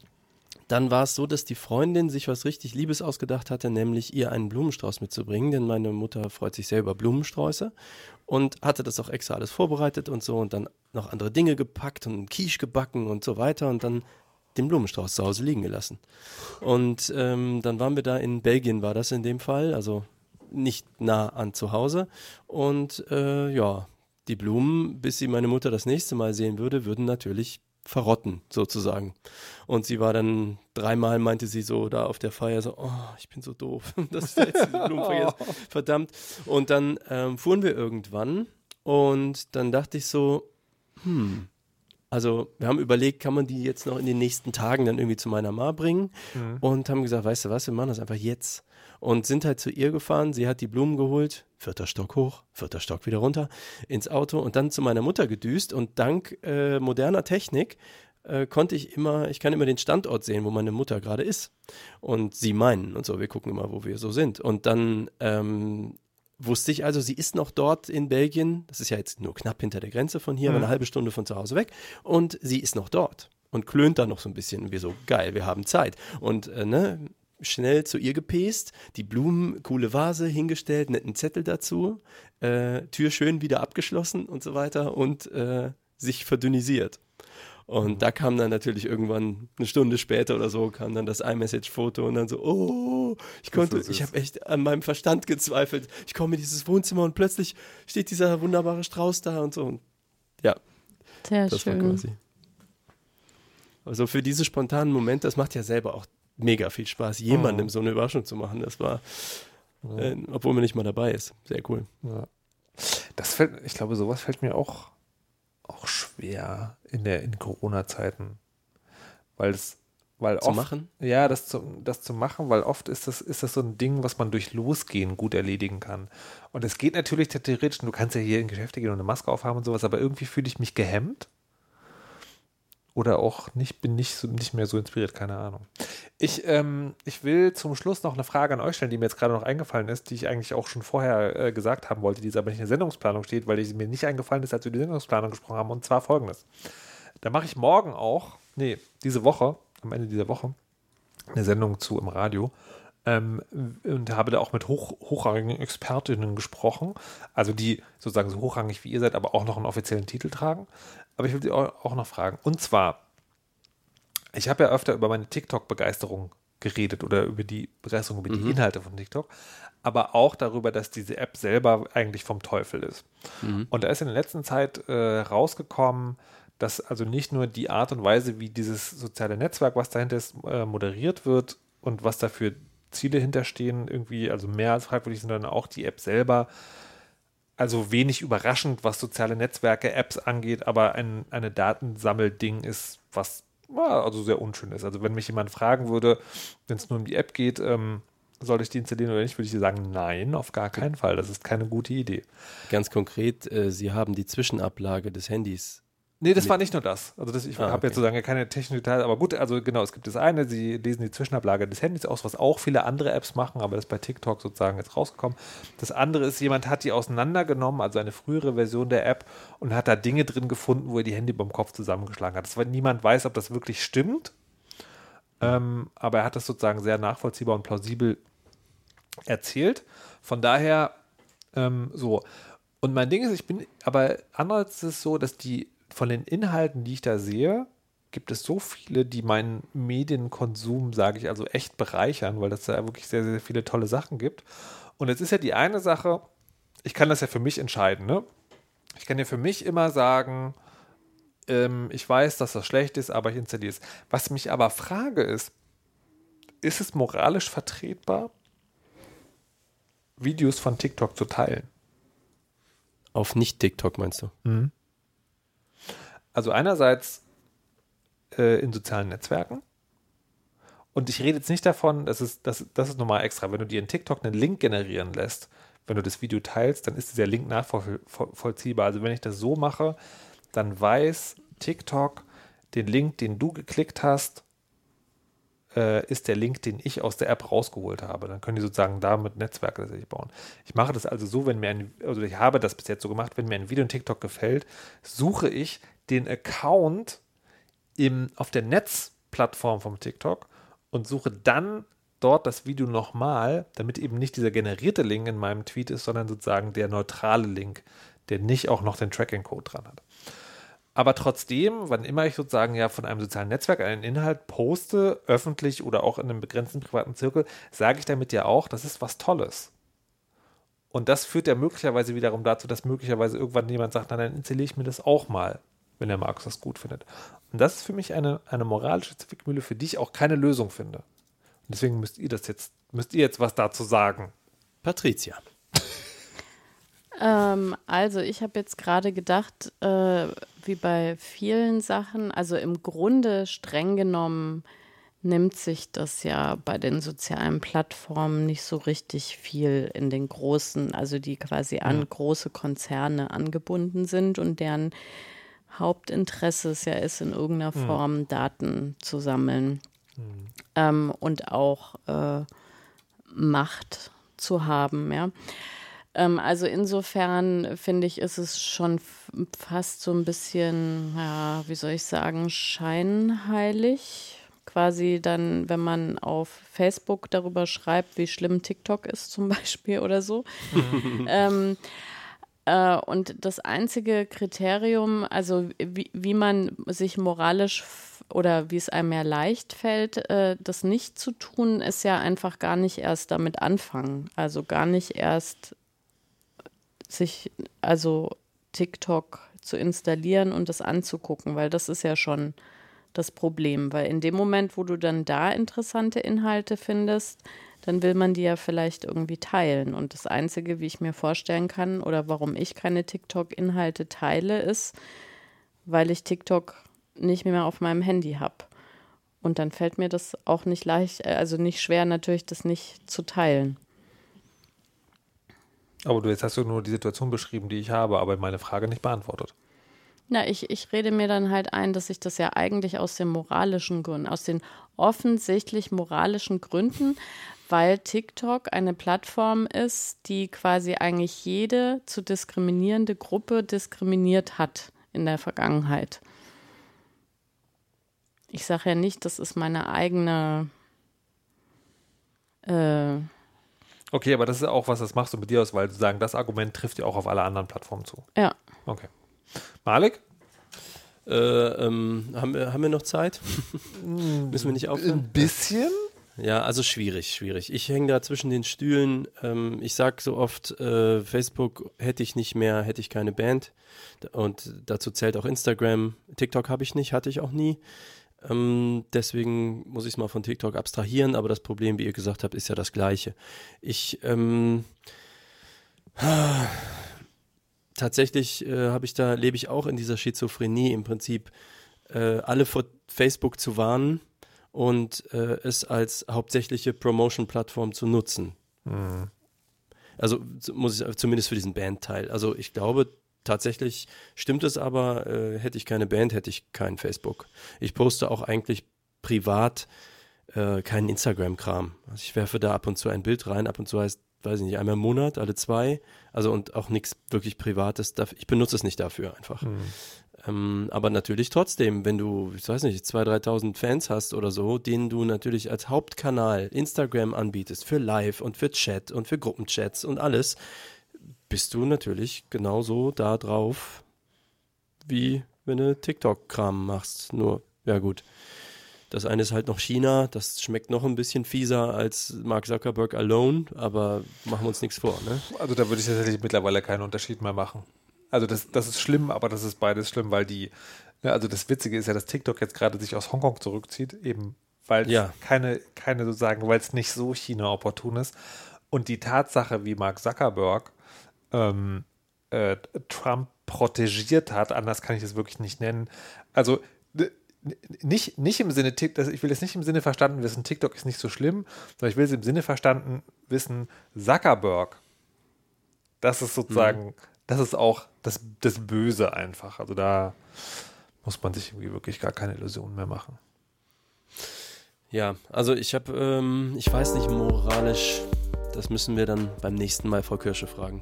dann war es so, dass die Freundin sich was richtig Liebes ausgedacht hatte, nämlich ihr einen Blumenstrauß mitzubringen, denn meine Mutter freut sich sehr über Blumensträuße und hatte das auch extra alles vorbereitet und so und dann noch andere Dinge gepackt und Quiche gebacken und so weiter und dann den Blumenstrauß zu Hause liegen gelassen. Und ähm, dann waren wir da in Belgien, war das in dem Fall, also nicht nah an zu Hause. Und äh, ja, die Blumen, bis sie meine Mutter das nächste Mal sehen würde, würden natürlich verrotten, sozusagen. Und sie war dann dreimal, meinte sie so da auf der Feier so, oh, ich bin so doof, <laughs> dass ich jetzt diese Blumen vergesse. <laughs> Verdammt. Und dann ähm, fuhren wir irgendwann und dann dachte ich so, hm, also wir haben überlegt, kann man die jetzt noch in den nächsten Tagen dann irgendwie zu meiner Ma bringen und haben gesagt, weißt du was, wir machen das einfach jetzt. Und sind halt zu ihr gefahren, sie hat die Blumen geholt, vierter Stock hoch, vierter Stock wieder runter, ins Auto und dann zu meiner Mutter gedüst und dank äh, moderner Technik äh, konnte ich immer, ich kann immer den Standort sehen, wo meine Mutter gerade ist und sie meinen und so, wir gucken immer, wo wir so sind. Und dann ähm, wusste ich also, sie ist noch dort in Belgien. Das ist ja jetzt nur knapp hinter der Grenze von hier, aber eine halbe Stunde von zu Hause weg. Und sie ist noch dort. und klönt dann noch so ein bisschen. Und wir so, geil, wir haben Zeit. Und äh, ne, schnell zu ihr gepest, die Blumen, coole Vase hingestellt, netten Zettel dazu, äh, Tür schön wieder abgeschlossen und so weiter und äh, sich verdünnisiert. Und mhm. da kam dann natürlich irgendwann eine Stunde später oder so kam dann das iMessage-Foto und dann so, oh, ich konnte, ich habe echt an meinem Verstand gezweifelt. Ich komme in dieses Wohnzimmer und plötzlich steht dieser wunderbare Strauß da und so. Und ja, sehr das schön. War quasi. Also für diese spontanen Momente, das macht ja selber auch mega viel Spaß, jemandem oh. so eine Überraschung zu machen. Das war, ja. äh, obwohl man nicht mal dabei ist, sehr cool. Ja. Das fällt, ich glaube, sowas fällt mir auch auch schwer in der in Corona-Zeiten, weil es weil zu oft, machen? Ja, das zu, das zu machen, weil oft ist das, ist das so ein Ding, was man durch Losgehen gut erledigen kann. Und es geht natürlich theoretisch, du kannst ja hier in Geschäfte gehen und eine Maske aufhaben und sowas, aber irgendwie fühle ich mich gehemmt oder auch nicht, bin nicht, nicht mehr so inspiriert, keine Ahnung. Ich, ähm, ich will zum Schluss noch eine Frage an euch stellen, die mir jetzt gerade noch eingefallen ist, die ich eigentlich auch schon vorher äh, gesagt haben wollte, die jetzt aber nicht in der Sendungsplanung steht, weil die mir nicht eingefallen ist, als wir die Sendungsplanung gesprochen haben, und zwar folgendes. Da mache ich morgen auch, nee, diese Woche, am Ende dieser Woche, eine Sendung zu im Radio. Ähm, und habe da auch mit hoch, hochrangigen Expertinnen gesprochen, also die sozusagen so hochrangig wie ihr seid, aber auch noch einen offiziellen Titel tragen. Aber ich will Sie auch noch fragen. Und zwar, ich habe ja öfter über meine TikTok-Begeisterung geredet oder über die Begeisterung über die mhm. Inhalte von TikTok, aber auch darüber, dass diese App selber eigentlich vom Teufel ist. Mhm. Und da ist in der letzten Zeit äh, rausgekommen, dass also nicht nur die Art und Weise, wie dieses soziale Netzwerk, was dahinter ist, äh, moderiert wird und was dafür Ziele hinterstehen, irgendwie also mehr als fragwürdig, sondern auch die App selber also wenig überraschend, was soziale Netzwerke, Apps angeht, aber ein eine Datensammelding ist, was also sehr unschön ist. Also wenn mich jemand fragen würde, wenn es nur um die App geht, ähm, soll ich die installieren oder nicht, würde ich sagen, nein, auf gar keinen Fall. Das ist keine gute Idee. Ganz konkret, äh, Sie haben die Zwischenablage des Handys Nee, das war nicht nur das. Also das, ich ah, habe okay. jetzt sozusagen keine technischen Details, aber gut, also genau, es gibt das eine, sie lesen die Zwischenablage des Handys aus, was auch viele andere Apps machen, aber das ist bei TikTok sozusagen jetzt rausgekommen. Das andere ist, jemand hat die auseinandergenommen, also eine frühere Version der App und hat da Dinge drin gefunden, wo er die Hände beim Kopf zusammengeschlagen hat. Das war, niemand weiß, ob das wirklich stimmt, ähm, aber er hat das sozusagen sehr nachvollziehbar und plausibel erzählt. Von daher ähm, so. Und mein Ding ist, ich bin, aber andererseits ist es so, dass die von den Inhalten, die ich da sehe, gibt es so viele, die meinen Medienkonsum, sage ich, also echt bereichern, weil es da wirklich sehr, sehr viele tolle Sachen gibt. Und jetzt ist ja die eine Sache, ich kann das ja für mich entscheiden, ne? Ich kann ja für mich immer sagen, ähm, ich weiß, dass das schlecht ist, aber ich installiere es. Was mich aber frage ist, ist es moralisch vertretbar, Videos von TikTok zu teilen? Auf nicht-TikTok meinst du? Mhm. Also einerseits äh, in sozialen Netzwerken. Und ich rede jetzt nicht davon, das ist, das, das ist nochmal extra. Wenn du dir in TikTok einen Link generieren lässt, wenn du das Video teilst, dann ist dieser Link nachvollziehbar. Also wenn ich das so mache, dann weiß TikTok, den Link, den du geklickt hast, äh, ist der Link, den ich aus der App rausgeholt habe. Dann können die sozusagen damit Netzwerke tatsächlich bauen. Ich mache das also so, wenn mir ein, also ich habe das bis jetzt so gemacht, wenn mir ein Video in TikTok gefällt, suche ich den Account im, auf der Netzplattform vom TikTok und suche dann dort das Video nochmal, damit eben nicht dieser generierte Link in meinem Tweet ist, sondern sozusagen der neutrale Link, der nicht auch noch den Tracking-Code dran hat. Aber trotzdem, wann immer ich sozusagen ja von einem sozialen Netzwerk einen Inhalt poste, öffentlich oder auch in einem begrenzten privaten Zirkel, sage ich damit ja auch, das ist was Tolles. Und das führt ja möglicherweise wiederum dazu, dass möglicherweise irgendwann jemand sagt, na, dann installiere ich mir das auch mal wenn der Markus das gut findet. Und das ist für mich eine, eine moralische Zwickmühle, für die ich auch keine Lösung finde. Und deswegen müsst ihr das jetzt, müsst ihr jetzt was dazu sagen. Patricia. ähm, also ich habe jetzt gerade gedacht, äh, wie bei vielen Sachen, also im Grunde streng genommen nimmt sich das ja bei den sozialen Plattformen nicht so richtig viel in den großen, also die quasi an große Konzerne angebunden sind und deren Hauptinteresse es ja ist, in irgendeiner hm. Form mhm. Daten zu sammeln mhm. ähm, und auch äh, Macht zu haben. Ja. Ähm, also insofern finde ich, ist es schon fast so ein bisschen, ja, wie soll ich sagen, scheinheilig. Quasi dann, wenn man auf Facebook darüber schreibt, wie schlimm TikTok ist zum <laughs> Beispiel oder so. <laughs> ähm, äh, und das einzige Kriterium, also wie, wie man sich moralisch oder wie es einem ja leicht fällt, äh, das nicht zu tun, ist ja einfach gar nicht erst damit anfangen. Also gar nicht erst sich, also TikTok zu installieren und das anzugucken, weil das ist ja schon das Problem. Weil in dem Moment, wo du dann da interessante Inhalte findest, dann will man die ja vielleicht irgendwie teilen. Und das Einzige, wie ich mir vorstellen kann oder warum ich keine TikTok-Inhalte teile, ist, weil ich TikTok nicht mehr auf meinem Handy habe. Und dann fällt mir das auch nicht leicht, also nicht schwer, natürlich das nicht zu teilen. Aber du jetzt hast du nur die Situation beschrieben, die ich habe, aber meine Frage nicht beantwortet. Na, ich, ich rede mir dann halt ein, dass ich das ja eigentlich aus den moralischen Gründen, aus den offensichtlich moralischen Gründen, weil TikTok eine Plattform ist, die quasi eigentlich jede zu diskriminierende Gruppe diskriminiert hat in der Vergangenheit. Ich sage ja nicht, das ist meine eigene äh, Okay, aber das ist auch was, das machst du mit dir aus, weil du sagen, das Argument trifft ja auch auf alle anderen Plattformen zu. Ja. Okay. Malik? Äh, ähm, haben, wir, haben wir noch Zeit? <laughs> Müssen wir nicht aufhören? Ein bisschen? Ja, also schwierig, schwierig. Ich hänge da zwischen den Stühlen. Ähm, ich sage so oft, äh, Facebook hätte ich nicht mehr, hätte ich keine Band. Und dazu zählt auch Instagram. TikTok habe ich nicht, hatte ich auch nie. Ähm, deswegen muss ich es mal von TikTok abstrahieren, aber das Problem, wie ihr gesagt habt, ist ja das gleiche. Ich ähm, tatsächlich äh, habe ich da, lebe ich auch in dieser Schizophrenie im Prinzip, äh, alle vor Facebook zu warnen und äh, es als hauptsächliche Promotion-Plattform zu nutzen. Mhm. Also muss ich zumindest für diesen Bandteil. Also ich glaube, tatsächlich stimmt es aber, äh, hätte ich keine Band, hätte ich kein Facebook. Ich poste auch eigentlich privat äh, keinen Instagram-Kram. Also ich werfe da ab und zu ein Bild rein, ab und zu heißt, weiß ich nicht, einmal im Monat, alle zwei. Also und auch nichts wirklich Privates. Ich benutze es nicht dafür einfach. Mhm. Ähm, aber natürlich trotzdem, wenn du, ich weiß nicht, 2.000, 3.000 Fans hast oder so, denen du natürlich als Hauptkanal Instagram anbietest für Live und für Chat und für Gruppenchats und alles, bist du natürlich genauso da drauf, wie wenn du TikTok-Kram machst. Nur, ja gut. Das eine ist halt noch China, das schmeckt noch ein bisschen fieser als Mark Zuckerberg alone, aber machen wir uns nichts vor. Ne? Also da würde ich tatsächlich mittlerweile keinen Unterschied mehr machen. Also das, das ist schlimm, aber das ist beides schlimm, weil die, ne, also das Witzige ist ja, dass TikTok jetzt gerade sich aus Hongkong zurückzieht, eben weil es ja. keine, keine sozusagen, weil es nicht so China-opportun ist. Und die Tatsache, wie Mark Zuckerberg ähm, äh, Trump protegiert hat, anders kann ich das wirklich nicht nennen. Also nicht, nicht im Sinne, ich will es nicht im Sinne verstanden wissen, TikTok ist nicht so schlimm, sondern ich will es im Sinne verstanden wissen, Zuckerberg, das ist sozusagen, mhm. das ist auch das, das Böse einfach. Also da muss man sich irgendwie wirklich gar keine Illusionen mehr machen. Ja, also ich habe, ähm, ich weiß nicht moralisch, das müssen wir dann beim nächsten Mal Frau Kirsche fragen.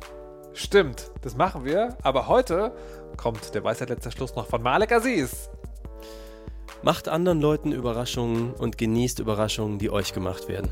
Stimmt, das machen wir. Aber heute kommt der Weisheit letzter Schluss noch von Malek Aziz. Macht anderen Leuten Überraschungen und genießt Überraschungen, die euch gemacht werden.